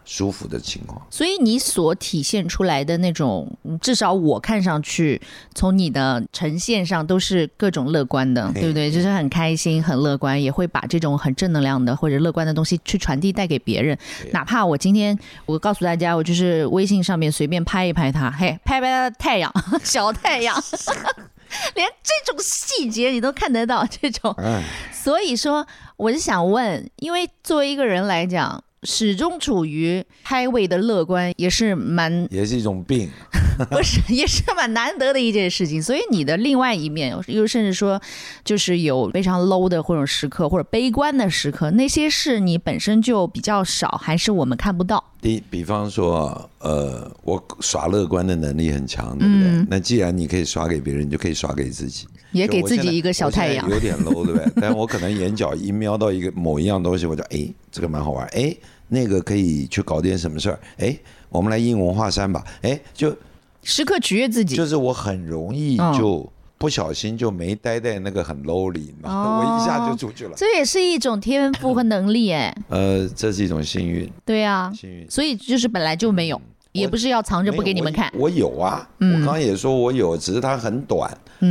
舒服的情况，
所以你所体现出来的那种，至少我看上去，从你的呈现上都是各种乐观的，对不对？就是很开心、很乐观，也会把这种很正能量的或者乐观的东西去传递带给别人。哪怕我今天我告诉大家，我就是微信上面随便拍一拍他，嘿，拍拍太阳，小太阳，连这种细节你都看得到，这种。所以说，我是想问，因为作为一个人来讲。始终处于开胃的乐观，也是蛮，
也是一种病，
不是，也是蛮难得的一件事情。所以你的另外一面，又甚至说，就是有非常 low 的或者时刻，或者悲观的时刻，那些是你本身就比较少，还是我们看不到？
比比方说，呃，我耍乐观的能力很强，对不对？那既然你可以耍给别人，你就可以耍给自己，
也给自己一个小太阳。
有点 low，对不对？但我可能眼角一瞄到一个某一样东西，我就哎，这个蛮好玩，哎。那个可以去搞点什么事儿？哎，我们来印文化衫吧。哎，就
时刻取悦自己。
就是我很容易就不小心就没待在那个很 low 里，我一下就出去了。
这也是一种天赋和能力，哎。
呃，这是一种幸运。
对啊，幸运。所以就是本来就没有，也不是要藏着不给你们看。
我有啊，我刚刚也说我有，只是它很短，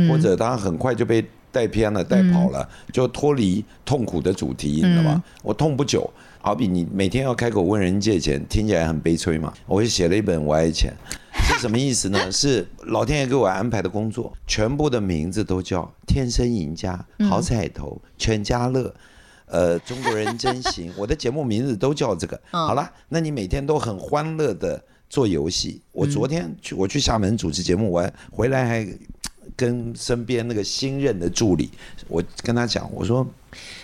或者它很快就被带偏了、带跑了，就脱离痛苦的主题，你知道吗？我痛不久。好比你每天要开口问人借钱，听起来很悲催嘛。我就写了一本《我爱钱》，是什么意思呢？是老天爷给我安排的工作，全部的名字都叫“天生赢家”、“好彩头”、“全家乐”、呃，“中国人真行”。我的节目名字都叫这个。好了，那你每天都很欢乐的做游戏。我昨天去，我去厦门主持节目，我回来还跟身边那个新任的助理，我跟他讲，我说：“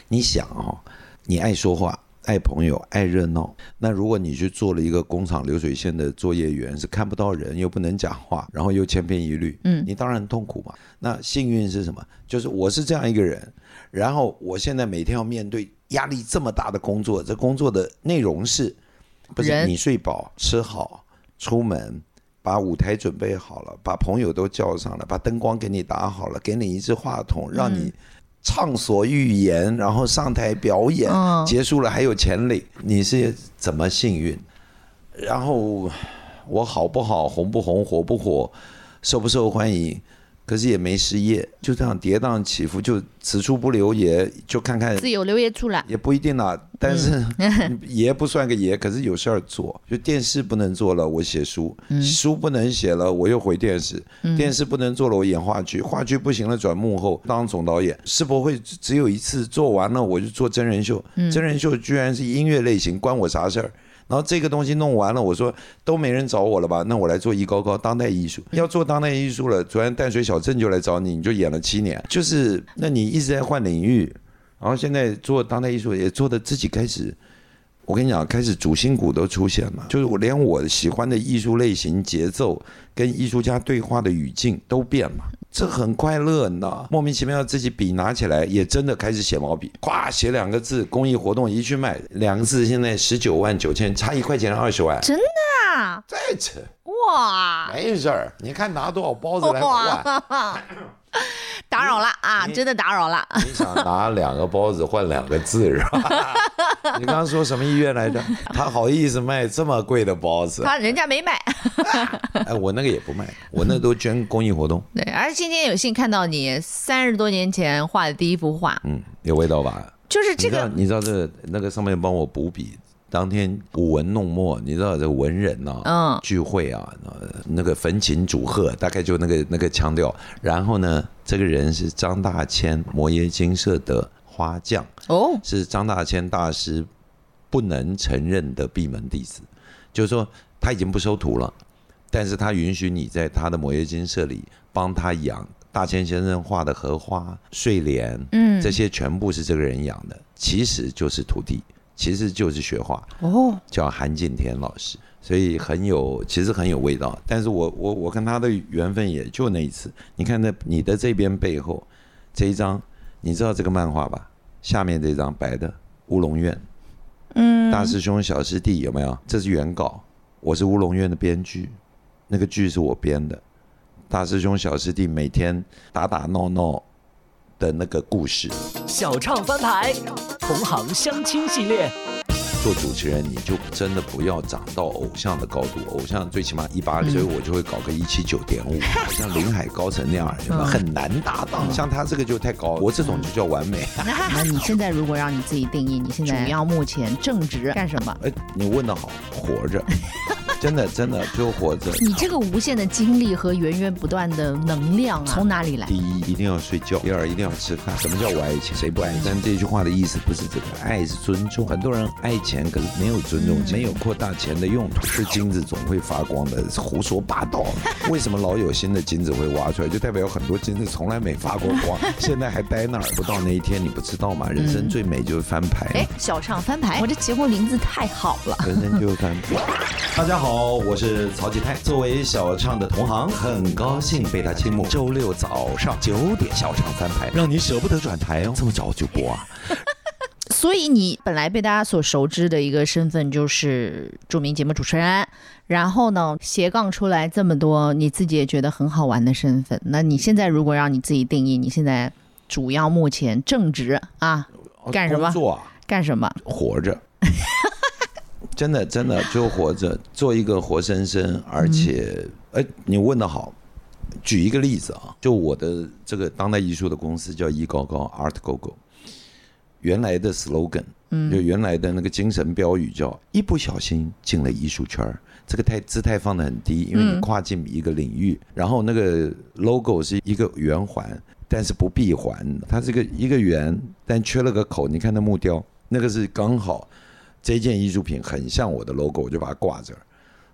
你想哦，你爱说话。”爱朋友，爱热闹。那如果你去做了一个工厂流水线的作业员，是看不到人，又不能讲话，然后又千篇一律，嗯，你当然痛苦嘛。那幸运是什么？就是我是这样一个人，然后我现在每天要面对压力这么大的工作，这工作的内容是，不是你睡饱吃好，出门把舞台准备好了，把朋友都叫上了，把灯光给你打好了，给你一支话筒，让你。畅所欲言，然后上台表演，结束了还有钱领，你是怎么幸运？然后我好不好，红不红，火不火，受不受欢迎，可是也没失业，就这样跌宕起伏，就此处不留爷，就看看
自有留爷处了。
也不一定啦，但是 爷不算个爷，可是有事儿做。就电视不能做了，我写书；书不能写了，我又回电视；电视不能做了，我演话剧；话剧不行了，转幕后当总导演。世博会只有一次做完了，我就做真人秀。真人秀居然是音乐类型，关我啥事儿？然后这个东西弄完了，我说都没人找我了吧？那我来做艺高高当代艺术。要做当代艺术了，昨天淡水小镇就来找你，你就演了七年。就是那你一直在换领域。然后现在做当代艺术也做的自己开始，我跟你讲，开始主心骨都出现了，就是我连我喜欢的艺术类型、节奏跟艺术家对话的语境都变了，这很快乐，你知道？莫名其妙自己笔拿起来，也真的开始写毛笔，咵写两个字，公益活动一去卖，两个字现在十九万九千，差一块钱二十万，
真的啊？
再扯
哇，
没事儿，你看拿多少包子来 换。
打扰了啊！真的打扰了。
你想拿两个包子换两个字是吧？你刚刚说什么医院来着？他好意思卖这么贵的包子？
他人家没卖。
哎，我那个也不卖，我那都捐公益活动。
对，而今天有幸看到你三十多年前画的第一幅画，
嗯，有味道吧？
就是这个，
你知道这个那个上面帮我补笔。当天舞文弄墨，你知道这文人呐，嗯，聚会啊，那个焚琴煮鹤，大概就那个那个腔调。然后呢，这个人是张大千摩耶金社的花匠。哦，是张大千大师不能承认的闭门弟子，就是说他已经不收徒了，但是他允许你在他的摩耶金社里帮他养大千先生画的荷花、睡莲，嗯，这些全部是这个人养的，其实就是徒弟。其实就是学画哦，叫韩景天老师，所以很有，其实很有味道。但是我我我跟他的缘分也就那一次。你看那你的这边背后这一张，你知道这个漫画吧？下面这张白的乌龙院，嗯，大师兄小师弟有没有？这是原稿，我是乌龙院的编剧，那个剧是我编的。大师兄小师弟每天打打闹闹。的那个故事，
小唱翻牌，同行相亲系列。
做主持人，你就真的不要长到偶像的高度。偶像最起码一八零，所以我就会搞个一七九点五，像林海高层那样，很难搭档。像他这个就太高，我这种就叫完美。
那你现在如果让你自己定义，你现在主要目前正职干什么？哎，
你问的好，活着。真的，真的就活着。
你这个无限的精力和源源不断的能量啊，从哪里来？
第一，一定要睡觉；第二，一定要吃饭。什么叫我爱钱？谁不爱钱？但这句话的意思不是这个，爱是尊重。很多人爱钱，可是没有尊重，没有扩大钱的用途。是金子总会发光的，胡说八道。为什么老有新的金子会挖出来？就代表有很多金子从来没发过光，现在还待那儿。不到那一天，你不知道吗？人生最美就是翻牌。
哎，小唱翻牌，我这结婚名字太好了。
人生就是翻牌。大家好。好，我是曹吉泰。作为小畅的同行，很高兴被他倾慕。周六早上九点，小畅翻牌，让你舍不得转台哦。这么早就播啊？
所以你本来被大家所熟知的一个身份就是著名节目主持人，然后呢斜杠出来这么多，你自己也觉得很好玩的身份。那你现在如果让你自己定义，你现在主要目前正职啊，干什么？
做
干什么？
活着。真的，真的就活着，做一个活生生，而且，哎，你问的好。举一个例子啊，就我的这个当代艺术的公司叫艺高高 Art Go Go，原来的 slogan，嗯，就原来的那个精神标语叫一不小心进了艺术圈这个太姿态放的很低，因为你跨进一个领域。然后那个 logo 是一个圆环，但是不闭环，它是个一个圆，但缺了个口。你看那木雕，那个是刚好。这件艺术品很像我的 logo，我就把它挂这儿。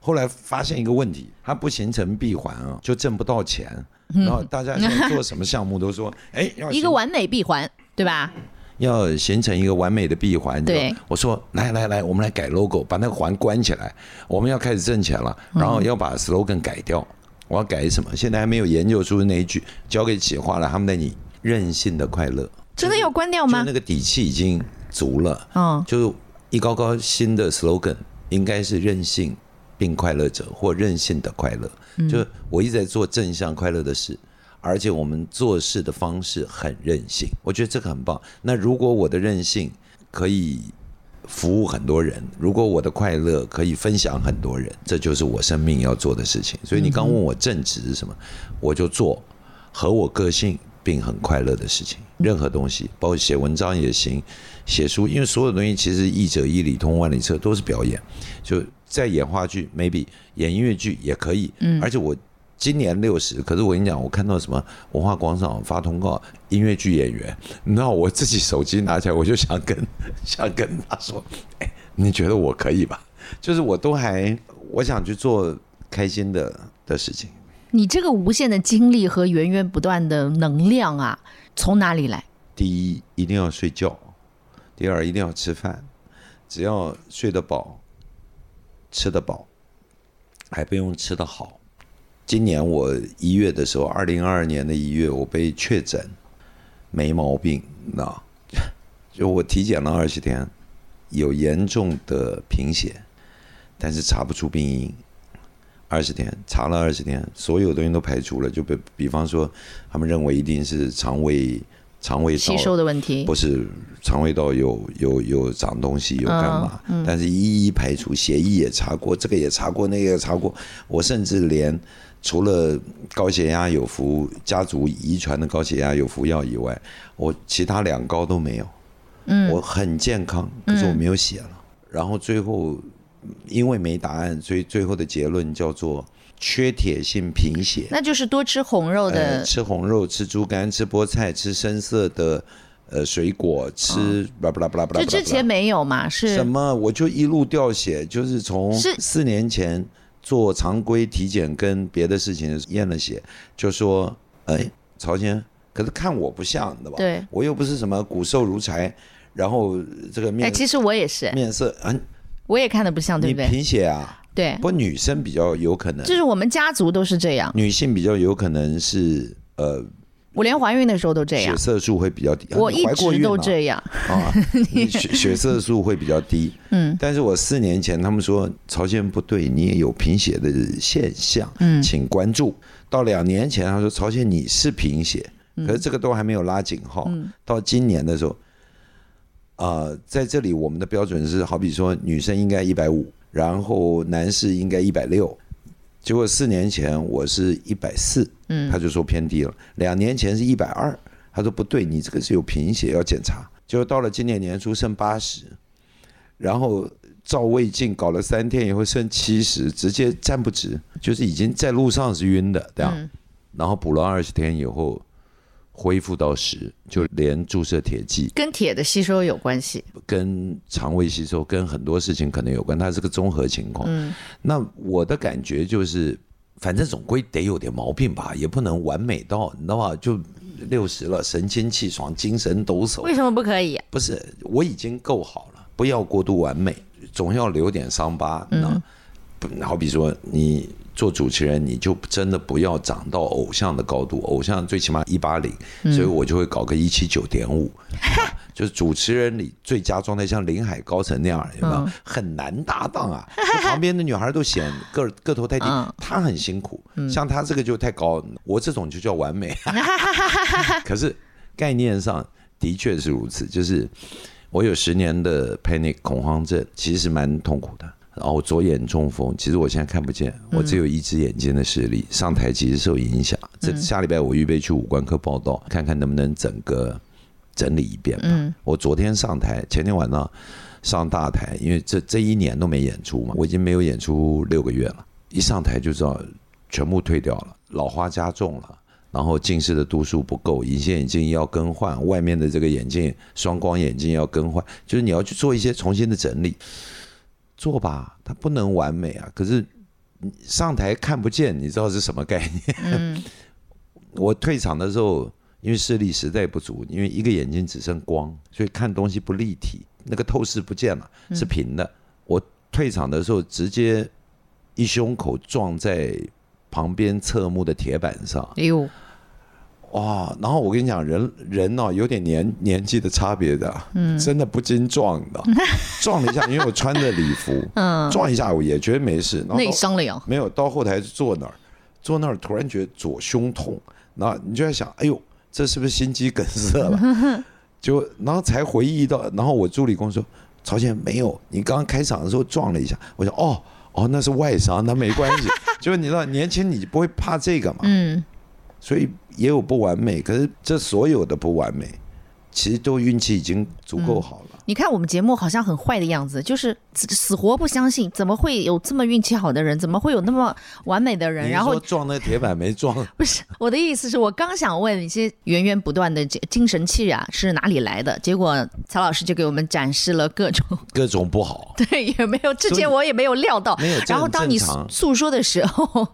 后来发现一个问题，它不形成闭环啊，就挣不到钱。然后大家做什么项目都说，哎，要
一个完美闭环，对吧？
要形成一个完美的闭环。
对，
我说来来来，我们来改 logo，把那个环关起来。我们要开始挣钱了，然后要把 slogan 改掉。我要改什么？现在还没有研究出那一句，交给企划了。他们的你任性的快乐，
真的要关掉吗？
那个底气已经足了。嗯，就。一高高新的 slogan 应该是任性并快乐者，或任性的快乐。就我一直在做正向快乐的事，而且我们做事的方式很任性，我觉得这个很棒。那如果我的任性可以服务很多人，如果我的快乐可以分享很多人，这就是我生命要做的事情。所以你刚问我正直是什么，我就做和我个性并很快乐的事情。任何东西，包括写文章也行，写书，因为所有东西其实一者一里通万里车都是表演。就在演话剧，maybe 演音乐剧也可以。嗯，而且我今年六十，可是我跟你讲，我看到什么文化广场发通告，音乐剧演员，你知道我自己手机拿起来，我就想跟 想跟他说，哎，你觉得我可以吧？就是我都还我想去做开心的的事情。
你这个无限的精力和源源不断的能量啊，从哪里来？
第一，一定要睡觉；第二，一定要吃饭。只要睡得饱，吃得饱，还不用吃得好。今年我一月的时候，二零二二年的一月，我被确诊没毛病，那 就我体检了二十天，有严重的贫血，但是查不出病因。二十天查了二十天，所有东西都排除了，就比比方说，他们认为一定是肠胃肠胃道
吸收的问题，
不是肠胃道有有有长东西有干嘛，但是一一排除，血液也查过，这个也查过，那个也查过，我甚至连除了高血压有服家族遗传的高血压有服药以外，我其他两高都没有，嗯，我很健康，可是我没有血了，然后最后。因为没答案，所以最后的结论叫做缺铁性贫血。
那就是多吃红肉的，
吃红肉，吃猪肝，吃菠菜，吃深色的呃水果，吃巴拉巴拉巴拉巴拉。
就之前没有嘛？是
什么？我就一路掉血，就是从四年前做常规体检跟别的事情验了血，就说哎，朝鲜，可是看我不像的吧？
对，
我又不是什么骨瘦如柴，然后这个面，哎，
其实我也是
面色很。
我也看的不像，对不对？
贫血啊，
对。
不过女生比较有可能，
就是我们家族都是这样。
女性比较有可能是呃，
我连怀孕的时候都这样，
血色素会比较低。
我一直都这样
啊，血 血色素会比较低。嗯，但是我四年前他们说朝鲜不对，你也有贫血的现象，嗯，请关注。到两年前他说朝鲜你是贫血，可是这个都还没有拉警号。到今年的时候。啊，在这里我们的标准是，好比说女生应该一百五，然后男士应该一百六，结果四年前我是一百四，嗯，他就说偏低了。两年前是一百二，他说不对，你这个是有贫血要检查。结果到了今年年初剩八十，然后照胃镜搞了三天以后剩七十，直接站不直，就是已经在路上是晕的这样，然后补了二十天以后。恢复到十，就连注射铁剂，
跟铁的吸收有关系，
跟肠胃吸收，跟很多事情可能有关，它是个综合情况。嗯，那我的感觉就是，反正总归得有点毛病吧，也不能完美到，你知道吧？就六十了，神清气爽，精神抖擞。
为什么不可以？
不是，我已经够好了，不要过度完美，总要留点伤疤。嗯，好比说你。做主持人，你就真的不要长到偶像的高度，偶像最起码一八零，所以我就会搞个一七九点五，就是主持人里最佳状态，像林海、高层那样，有没有？很难搭档啊，旁边的女孩都显个个头太低，他很辛苦。像她这个就太高，我这种就叫完美。可是概念上的确是如此，就是我有十年的 panic 恐慌症，其实蛮痛苦的。然后左眼中风，其实我现在看不见，我只有一只眼睛的视力。上台其实受影响。这下礼拜我预备去五官科报道，看看能不能整个整理一遍吧。我昨天上台，前天晚上上大台，因为这这一年都没演出嘛，我已经没有演出六个月了。一上台就知道全部退掉了，老花加重了，然后近视的度数不够，隐形眼镜要更换，外面的这个眼镜双光眼镜要更换，就是你要去做一些重新的整理。做吧，它不能完美啊。可是上台看不见，你知道是什么概念？嗯。我退场的时候，因为视力实在不足，因为一个眼睛只剩光，所以看东西不立体，那个透视不见了，是平的。我退场的时候，直接一胸口撞在旁边侧幕的铁板上。哎呦！哇，然后我跟你讲，人人哦，有点年年纪的差别的，嗯，真的不禁撞的，撞了一下，因为我穿着礼服，嗯，撞一下我也觉得没事，
内伤了呀？
没有，到后台坐那儿，坐那儿突然觉得左胸痛，然后你就在想，哎呦，这是不是心肌梗塞了？就然后才回忆到，然后我助理跟我说，曹健没有，你刚刚开场的时候撞了一下，我说哦哦那是外伤，那没关系，就是你知道年轻你不会怕这个嘛，
嗯，
所以也有不完美，可是这所有的不完美，其实都运气已经足够好了。
你看我们节目好像很坏的样子，就是死死活不相信，怎么会有这么运气好的人？怎么会有那么完美的人？
你
然后
说撞那铁板没撞，
不是我的意思是我刚想问一些源源不断的这精神气啊是哪里来的？结果曹老师就给我们展示了各种，
各种不好，
对，也没有之前我也没有料到。
没有，
然后当你诉说的时候，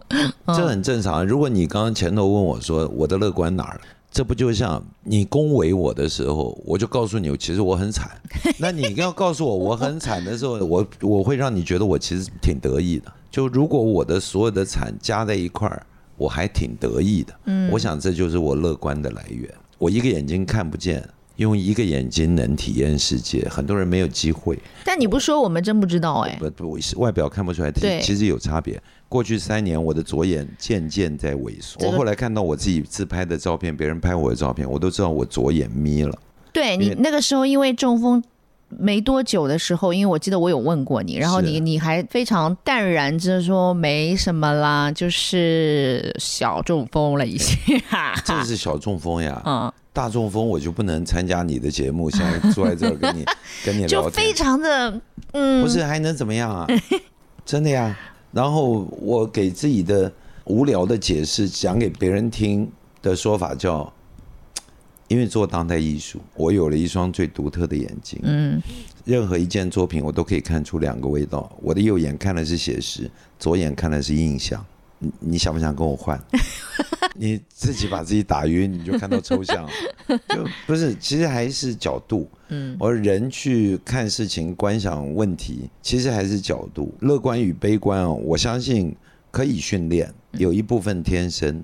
这很正常。如果你刚刚前头问我说我的乐观哪儿了，这不就像你恭维我的时候，我就告诉你，其实我很惨。那你要告诉我我很惨的时候，我我会让你觉得我其实挺得意的。就如果我的所有的惨加在一块儿，我还挺得意的。嗯，我想这就是我乐观的来源。我一个眼睛看不见，用一个眼睛能体验世界，很多人没有机会。
但你不说我们真不知道哎、
不不，外表看不出来，其实有差别。过去三年，我的左眼渐渐在萎缩。我后来看到我自己自拍的照片，别人拍我的照片，我都知道我左眼眯了。
对你那个时候因为中风没多久的时候，因为我记得我有问过你，然后你你还非常淡然着说没什么啦，就是小中风了一下。
这是小中风呀，
嗯，
大中风我就不能参加你的节目，现在坐在这儿跟你 跟你
就
聊天，
非常的嗯，
不是还能怎么样啊？真的呀。然后我给自己的无聊的解释讲给别人听的说法叫，因为做当代艺术，我有了一双最独特的眼睛。
嗯
任何一件作品，我都可以看出两个味道。我的右眼看的是写实，左眼看的是印象。你你想不想跟我换？你自己把自己打晕，你就看到抽象了。就不是，其实还是角度。
嗯
而人去看事情、观想问题，其实还是角度。乐观与悲观哦，我相信可以训练，有一部分天生，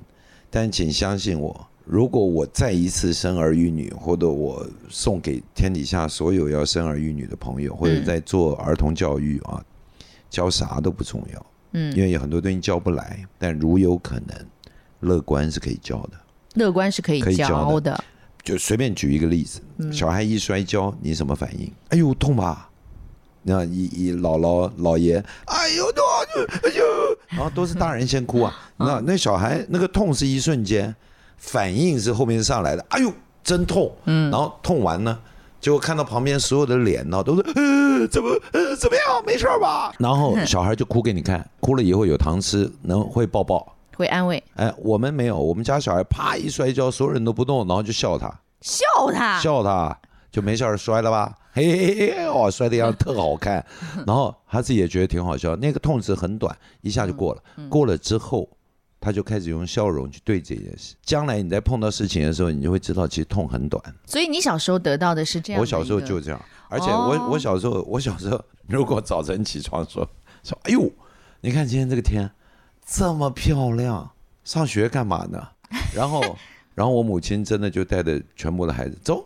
但请相信我，如果我再一次生儿育女，或者我送给天底下所有要生儿育女的朋友，或者在做儿童教育啊，教啥都不重要，
嗯，
因为有很多东西教不来，但如有可能，乐观是可以教的。
乐观是可以
教的。就随便举一个例子，小孩一摔跤，你什么反应？哎呦，痛吧？那一一姥姥姥爷，哎呦痛，哎呦，然后都是大人先哭啊。那那小孩那个痛是一瞬间，反应是后面上来的。哎呦，真痛！嗯，然后痛完呢，结果看到旁边所有的脸呢，都是呃怎么呃怎么样？没事吧？然后小孩就哭给你看，哭了以后有糖吃，能会抱抱。
会安慰
哎，我们没有，我们家小孩啪一摔跤，所有人都不动，然后就笑他。
笑他，
笑他，就没事儿摔了吧？嘿嘿嘿嘿，哇，摔的样子 特好看。然后他自己也觉得挺好笑，那个痛值很短，一下就过了。过了之后，他就开始用笑容去对这件事。将来你在碰到事情的时候，你就会知道其实痛很短。
所以你小时候得到的是这样
我小时候就这样，而且我、
哦
我小时候，我小时候如果早晨起床说说，哎呦，你看今天这个天这么漂亮，上学干嘛呢？然后 然后我母亲真的就带着全部的孩子走，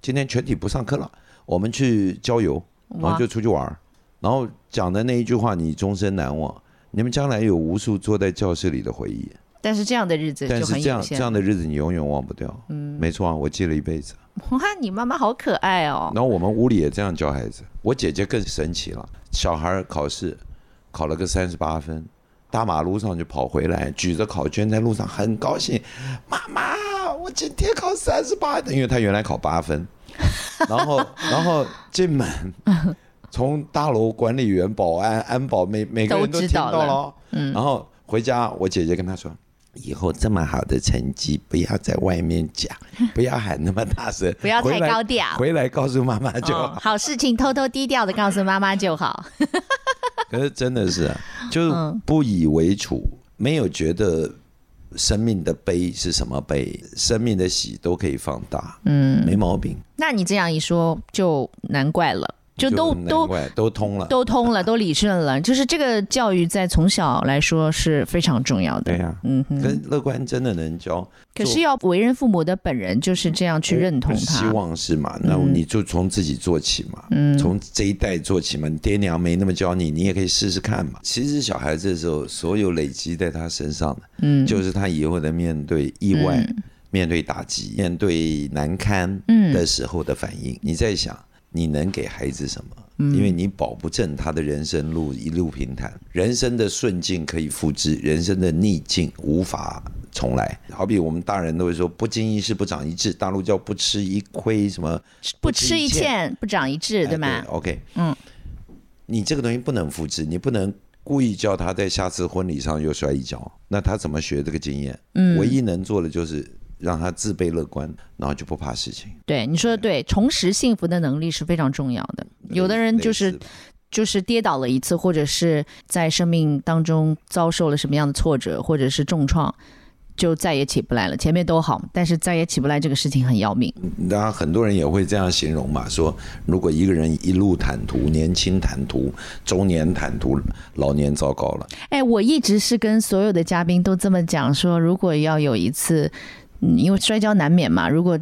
今天全体不上课了，我们去郊游，然后就出去玩儿，然后讲的那一句话你终身难忘。你们将来有无数坐在教室里的回忆，
但是这样的日子
但
是
这样。这样的日子你永远忘不掉。嗯，没错啊，我记了一辈子。
哇，你妈妈好可爱哦。
然后我们屋里也这样教孩子。我姐姐更神奇了，小孩考试考了个三十八分，大马路上就跑回来，举着考卷在路上很高兴，妈妈，我今天考三十八，因为她原来考八分。然后然后进门，从大楼管理员、保安、安保每每个人都听
都知道了
到了嗯。然后回家，我姐姐跟他说。以后这么好的成绩，不要在外面讲，不要喊那么大声，
不要太高调
回来告诉妈妈就好。
哦，好事情偷偷低调的告诉妈妈就好。
可是真的是啊，就
是
不以为处，没有觉得生命的悲是什么悲，生命的喜都可以放大，嗯，没毛病，
那你这样一说，就难怪了，就都都
都通了。
都通了，都理顺了。就是这个教育在从小来说是非常重要的。
对呀、
嗯哼。
可是乐观真的能教，
可是要为人父母的本人就是这样去认同
他希。望是嘛？那你就从自己做起嘛，
嗯
从这一代做起嘛。你爹娘没那么教你，你也可以试试看嘛。其实小孩子的时候，所有累积在他身上的，
嗯
就是他以后的面对意外、面对打击、面对难堪
嗯
的时候的反应。你在想，你能给孩子什么？因为你保不正他的人生路一路平坦。人生的顺境可以复制，人生的逆境无法重来。好比我们大人都会说“不经一事不长一智”，大陆叫“不吃一亏”，什么
不吃一堑不长一智，对吗
哎？OK，
嗯，
你这个东西不能复制，你不能故意叫他在下次婚礼上又摔一跤，那他怎么学这个经验？嗯，唯一能做的就是让他自卑乐观，然后就不怕事情。
对，你说的对，重拾幸福的能力是非常重要的。有的人就是就是跌倒了一次，或者是在生命当中遭受了什么样的挫折，或者是重创，就再也起不来了。前面都好，但是再也起不来这个事情很要命。
当然，很多人也会这样形容嘛，说如果一个人一路坦途，年轻坦途，中年坦途，老年糟糕了。
哎，我一直是跟所有的嘉宾都这么讲说，如果要有一次，嗯，因为摔跤难免嘛，如果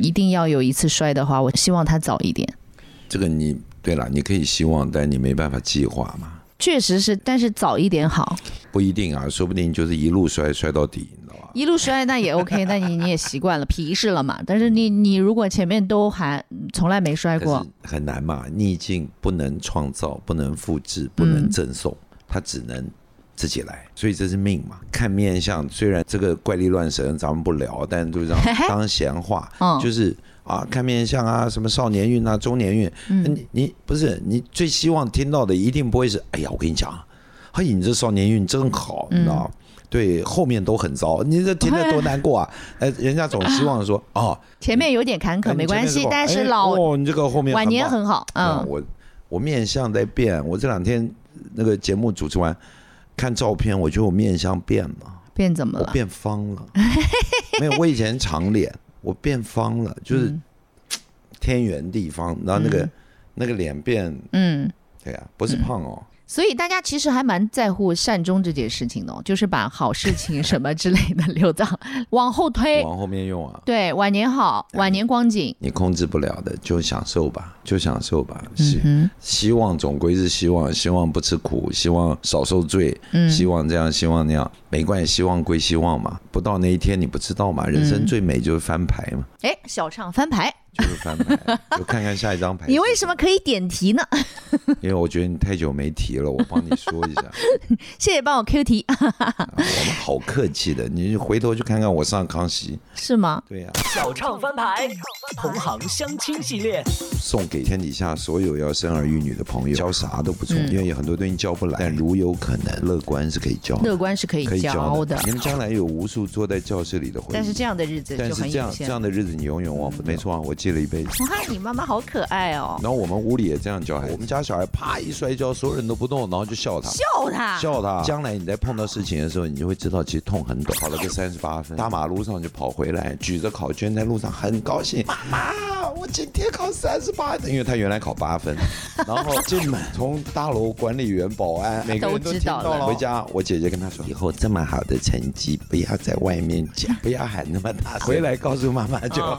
一定要有一次摔的话，我希望他早一点。
这个你对了，你可以希望，但你没办法计划嘛，
确实是，但是早一点好。
不一定啊，说不定就是一路摔摔到底，你知道吧？
一路摔那也 OK，那你你也习惯了皮实了嘛。但是你你如果前面都还从来没摔过，
很难嘛，逆境不能创造，不能复制，不能赠送，它只能自己来，所以这是命嘛。看面相，虽然这个怪力乱神咱们不聊，但就这样 当闲话，
嗯。
就是啊，看面相啊，什么少年运啊，中年运，你你不是你最希望听到的，一定不会是，哎呀，我跟你讲，嘿，你这少年运真好，你知道吗？对，后面都很糟，你这听得多难过啊！哎，人家总希望说，哦，
前面有点坎坷
哎
没关系，但是
哎
老
哦，你这个后面
晚年很好，
啊，
嗯，
我我面相在变，我这两天那个节目主持完，看照片，我觉得我面相变了，
变怎么了？
我变方了。没有，我以前长脸，我变方了，就是
嗯。
天圆地方，然后那个、
嗯。
那个脸变，
嗯，
对呀、不是胖哦，
所以大家其实还蛮在乎善终这件事情的、哦，就是把好事情什么之类的留到往后推。
往后面用啊。
对，晚年好，晚年光景。
你控制不了的，就享受吧，就享受吧。希、
嗯
希望总归是希望，希望不吃苦，希望少受罪，
嗯
希望这样，希望那样，没关系，希望归希望嘛。不到那一天你不知道嘛，人
嗯
生最美就是翻牌嘛，
哼，哎，小唱翻牌，
就是翻牌，就看看下一张牌。
你为什么？可以点题呢？
因为我觉得你太久没提了，我帮你说一下。
谢谢帮我 Q 题，
啊我们好客气的，你回头去看看我上康熙，
是吗？
对呀、
小唱翻牌，同行相亲系列，
送给天底下所有要生儿育女的朋友，教啥都不错，
嗯
因为有很多东西教不来，但如有可能，乐观是可以教，
乐观是可以
可以
教的，
你们将来有无数坐在教室里的回忆，
但是这样的日子
但
就是很
这样
有限。
这样的日子你永远忘不掉。没错啊，我记了一辈子。
哇，你妈妈好可爱哦，
然后我们屋里也这样教孩子，我们家小孩啪一摔跤，所有人都不动，然后就笑他。
笑他，
笑他，将来你在碰到事情的时候，你就会知道其实痛很短。跑了个三十八分，大马路上就跑回来，举着考卷在路上很高兴。妈妈，我今天考三十八分，因为他原来考八分。然后进门，从大楼管理员、保安，每个人都听到
都知道了
回家，我姐姐跟他说，以后这么好的成绩不要在外面讲，不要喊那么大声，回来告诉妈妈就好。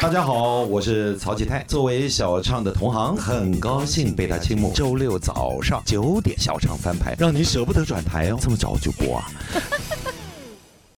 大家好，我是曹启泰。作为小唱的同行，很高兴被他倾慕。周六早上九点，小唱翻牌，让你舍不得转台哦。这么早就播啊？